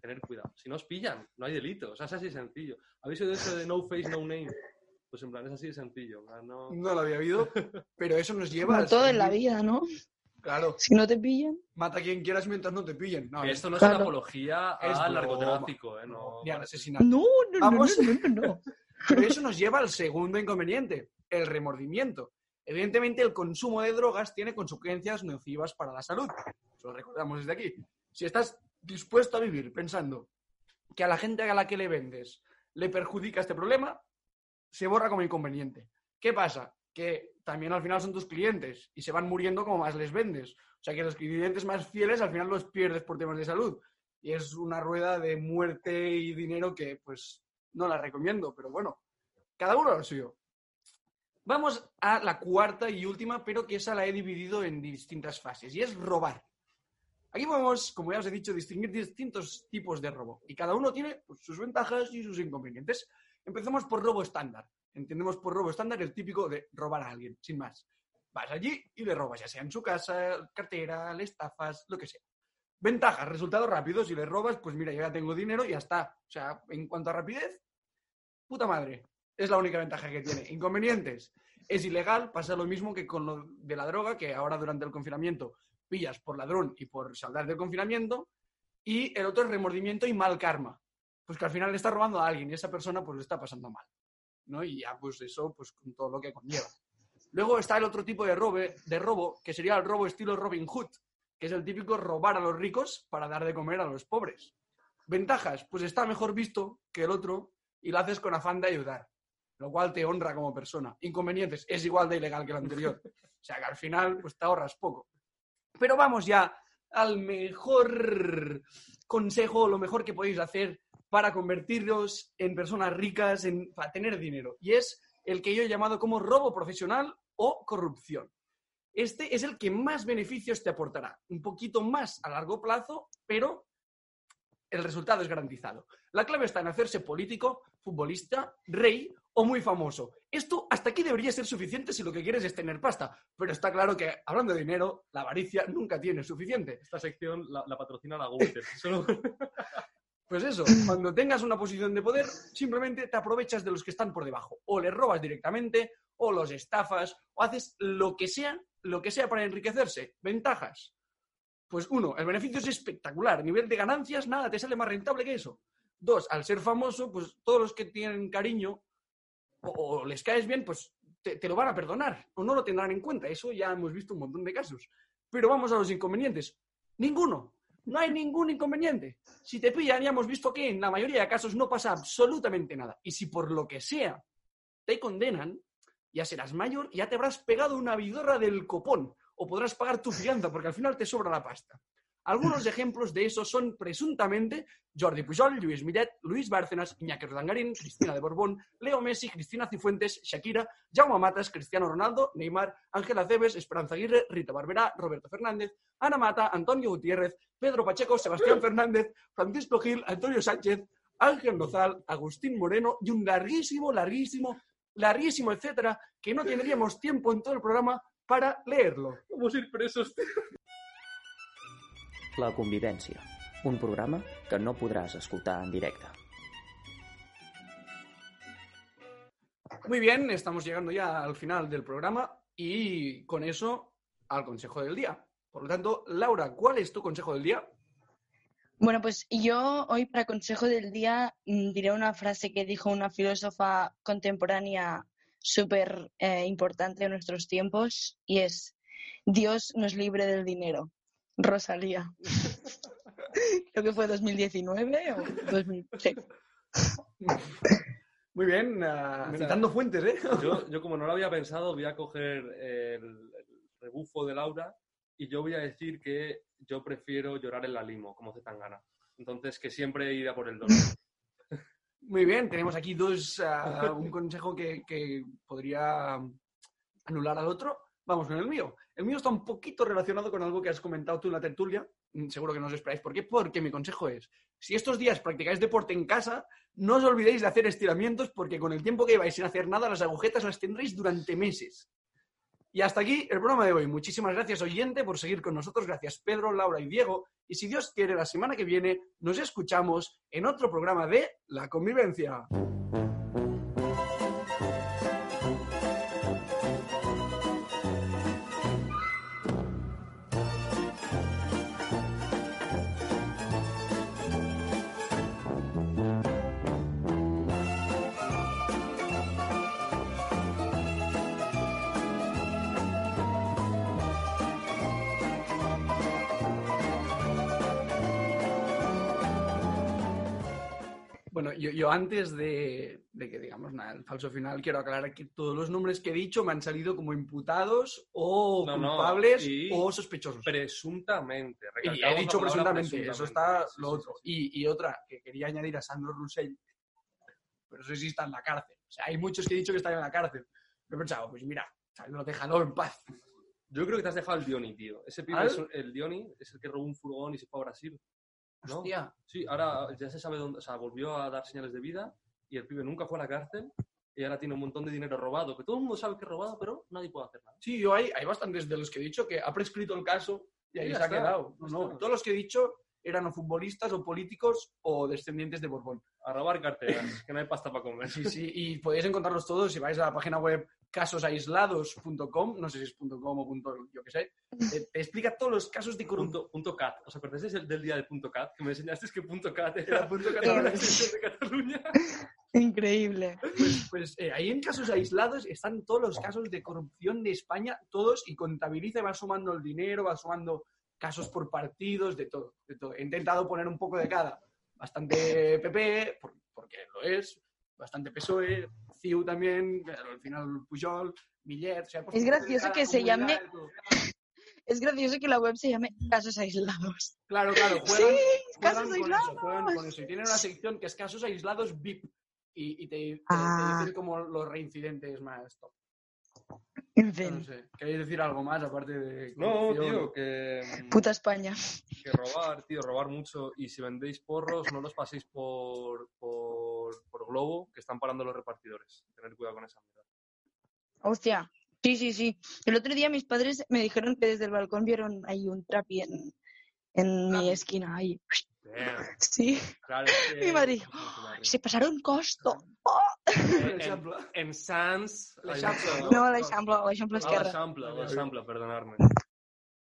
Tener cuidado. Si no os pillan, no hay delito. O sea, es así de sencillo. ¿Habéis oído eso de no face, no name? Pues en plan, es así de sencillo. no... No lo había oído, (laughs) pero eso nos lleva Como al todo en la vida, ¿no? Claro, Si no te pillan. mata a quien quieras mientras no te pillen. No, esto no es una apología Es al narcotráfico, ¿eh? No, Ni al parece- asesinato. No, no, no, Vamos. no, no, no, no. Pero eso nos lleva al segundo inconveniente, el remordimiento. Evidentemente, el consumo de drogas tiene consecuencias nocivas para la salud. Eso lo recordamos desde aquí. Si estás dispuesto a vivir pensando que a la gente a la que le vendes le perjudica este problema, se borra como inconveniente. ¿Qué pasa? Que también al final son tus clientes y se van muriendo como más les vendes. O sea que los clientes más fieles al final los pierdes por temas de salud. Y es una rueda de muerte y dinero que pues no la recomiendo, pero bueno, cada uno lo suyo. Vamos a la cuarta y última, pero que esa la he dividido en distintas fases, y es robar. Aquí podemos, como ya os he dicho, distinguir distintos tipos de robo, y cada uno tiene pues, sus ventajas y sus inconvenientes. Empecemos por robo estándar. Entendemos por robo estándar el típico de robar a alguien, sin más. Vas allí y le robas, ya sea en su casa, cartera, le estafas, lo que sea. Ventajas, resultados rápidos. Si le robas, pues mira, yo ya tengo dinero y ya está. O sea, en cuanto a rapidez, puta madre. Es la única ventaja que tiene. Inconvenientes. Es ilegal, pasa lo mismo que con lo de la droga, que ahora durante el confinamiento pillas por ladrón y por saldar del confinamiento. Y el otro es remordimiento y mal karma. Pues que al final le está robando a alguien y esa persona pues lo está pasando mal. ¿no? Y ya pues eso, pues con todo lo que conlleva. Luego está el otro tipo de, de robo, que sería el robo estilo Robin Hood, que es el típico robar a los ricos para dar de comer a los pobres. Ventajas, pues está mejor visto que el otro y lo haces con afán de ayudar, lo cual te honra como persona. Inconvenientes, es igual de ilegal que el anterior. O sea que al final pues te ahorras poco. Pero vamos ya al mejor consejo, lo mejor que podéis hacer para convertiros en personas ricas, en, para tener dinero. Y es el que yo he llamado como robo profesional o corrupción. Este es el que más beneficios te aportará. Un poquito más a largo plazo, pero el resultado es garantizado. La clave está en hacerse político, futbolista, rey o muy famoso. Esto hasta aquí debería ser suficiente si lo que quieres es tener pasta. Pero está claro que, hablando de dinero, la avaricia nunca tiene suficiente. Esta sección la, la patrocina la. Solo- (laughs) Pues eso, cuando tengas una posición de poder, simplemente te aprovechas de los que están por debajo. O les robas directamente, o los estafas, o haces lo que sea, lo que sea para enriquecerse. Ventajas. Pues uno, el beneficio es espectacular. Nivel de ganancias, nada te sale más rentable que eso. Dos, al ser famoso, pues todos los que tienen cariño o, o les caes bien, pues te, te lo van a perdonar o no lo tendrán en cuenta. Eso ya hemos visto un montón de casos. Pero vamos a los inconvenientes. Ninguno. No hay ningún inconveniente. Si te pillan, ya hemos visto que en la mayoría de casos no pasa absolutamente nada. Y si por lo que sea te condenan, ya serás mayor ya te habrás pegado una vidorra del copón o podrás pagar tu fianza porque al final te sobra la pasta. Algunos ejemplos de eso son presuntamente Jordi Pujol, Lluís Millet, Luis Bárcenas, Iñaki Urdangarín, Cristina de Borbón, Leo Messi, Cristina Cifuentes, Shakira, Jaume Matas, Cristiano Ronaldo, Neymar, Ángela Cebes, Esperanza Aguirre, Rita Barberá, Roberto Fernández, Ana Mata, Antonio Gutiérrez, Pedro Pacheco, Sebastián Fernández, Francisco Gil, Antonio Sánchez, Ángel Lozal, Agustín Moreno y un larguísimo, larguísimo, larguísimo, etcétera, que no tendríamos tiempo en todo el programa para leerlo. Vamos a ir presos. La convivència. un programa que no podràs escoltar en directe. Muy bien, estamos llegando ya al final del programa y con eso al consejo del día. Por lo tanto, Laura, ¿cuál es tu consejo del día? Bueno, pues yo hoy para consejo del día mm, diré una frase que dijo una filósofa contemporánea súper eh, importante en nuestros tiempos y es Dios nos libre del dinero. Rosalía. (laughs) Creo que fue 2019 o 2000. sí. Muy bien, uh, citando fuentes, ¿eh? Yo, yo, como no lo había pensado, voy a coger el, el rebufo de Laura y yo voy a decir que yo prefiero llorar en la limo, como gana. Entonces, que siempre irá por el dolor. Muy bien, tenemos aquí dos, uh, (laughs) un consejo que, que, podría anular al otro. Vamos con el mío. El mío está un poquito relacionado con algo que has comentado tú en la tertulia. Mm, seguro que no os esperáis. ¿Por qué? Porque mi consejo es, si estos días practicáis deporte en casa, no os olvidéis de hacer estiramientos porque con el tiempo que lleváis sin hacer nada, las agujetas las tendréis durante meses. Y hasta aquí el programa de hoy. Muchísimas gracias, oyente, por seguir con nosotros. Gracias, Pedro, Laura y Diego. Y si Dios quiere, la semana que viene nos escuchamos en otro programa de La Convivencia. Bueno, yo, yo antes de, de, que digamos nada, el falso final, quiero aclarar que todos los nombres que he dicho me han salido como imputados o No, no, culpables sí. o sospechosos. Presuntamente. Y he dicho palabra presuntamente, eso está Sí, lo sí, otro. Y, y otra que quería añadir a Sandro Roussel, pero eso sí está en la cárcel. O sea, hay muchos que he dicho que están en la cárcel. Pero he pensado, pues mira, no déjalo en paz. Yo creo que te has dejado el Dioni, tío. Ese pibe ¿Al? es el Dioni es el que robó un furgón y se fue a Brasil. ¿No? Hostia. Sí, ahora ya se sabe dónde, o sea, volvió a dar señales de vida y el pibe nunca fue a la cárcel y ahora tiene un montón de dinero robado, que todo el mundo sabe que es robado, pero nadie puede hacer nada. Sí, yo hay, hay bastantes de los que he dicho que ha prescrito el caso y ahí Sí, se ha quedado. No, no. Todos los que he dicho eran o futbolistas o políticos o descendientes de Borbón. A robar carteras, que no hay pasta para comer. Sí, sí, y podéis encontrarlos todos si vais a la página web casosaislados.com, no sé si es .com o punto, yo qué sé, te, te explica todos los casos de corrupción. Punto, punto cat. ¿Os acordáis del, del día de punto cat? Que me enseñaste que punto cat Era punto cat. de Cataluña. Increíble. Pues, pues, eh, ahí en casos aislados están todos los casos de corrupción de España, todos, y contabiliza y va sumando el dinero, va sumando casos por partidos, de todo, de todo. He intentado poner un poco de cada. Bastante PP, por- porque lo es, bastante PSOE, CIU también, al final Pujol, Millet... O sea, Es gracioso que se llame-. Es gracioso que la web se llame Casos Aislados. Claro, claro, Sí, juegan, juegan casos con aislados. eso, juegan con eso. Y tienen una sección que es casos aislados VIP. Y, y te, te- te Ah. dicen como los reincidentes más top. En No sé, ¿queréis decir algo más aparte de... No, tío, que, puta España. que robar, tío, robar mucho. Y si vendéis porros, no los paséis por, por, por Globo, que están parando los repartidores. Tener cuidado con esa mierda. Hostia. Sí, sí, sí. El otro día mis padres me dijeron que desde el balcón vieron ahí un trapi en, en mi esquina. Ahí. Damn. Sí. Claro, que- Mi madre dijo, Sí, tu madre. Se pasaron costo. En, en Sans... L'Eixample, No, l'Eixample, l'Eixample Ah, esquerra. l'Eixample, l'Eixample, perdonadme.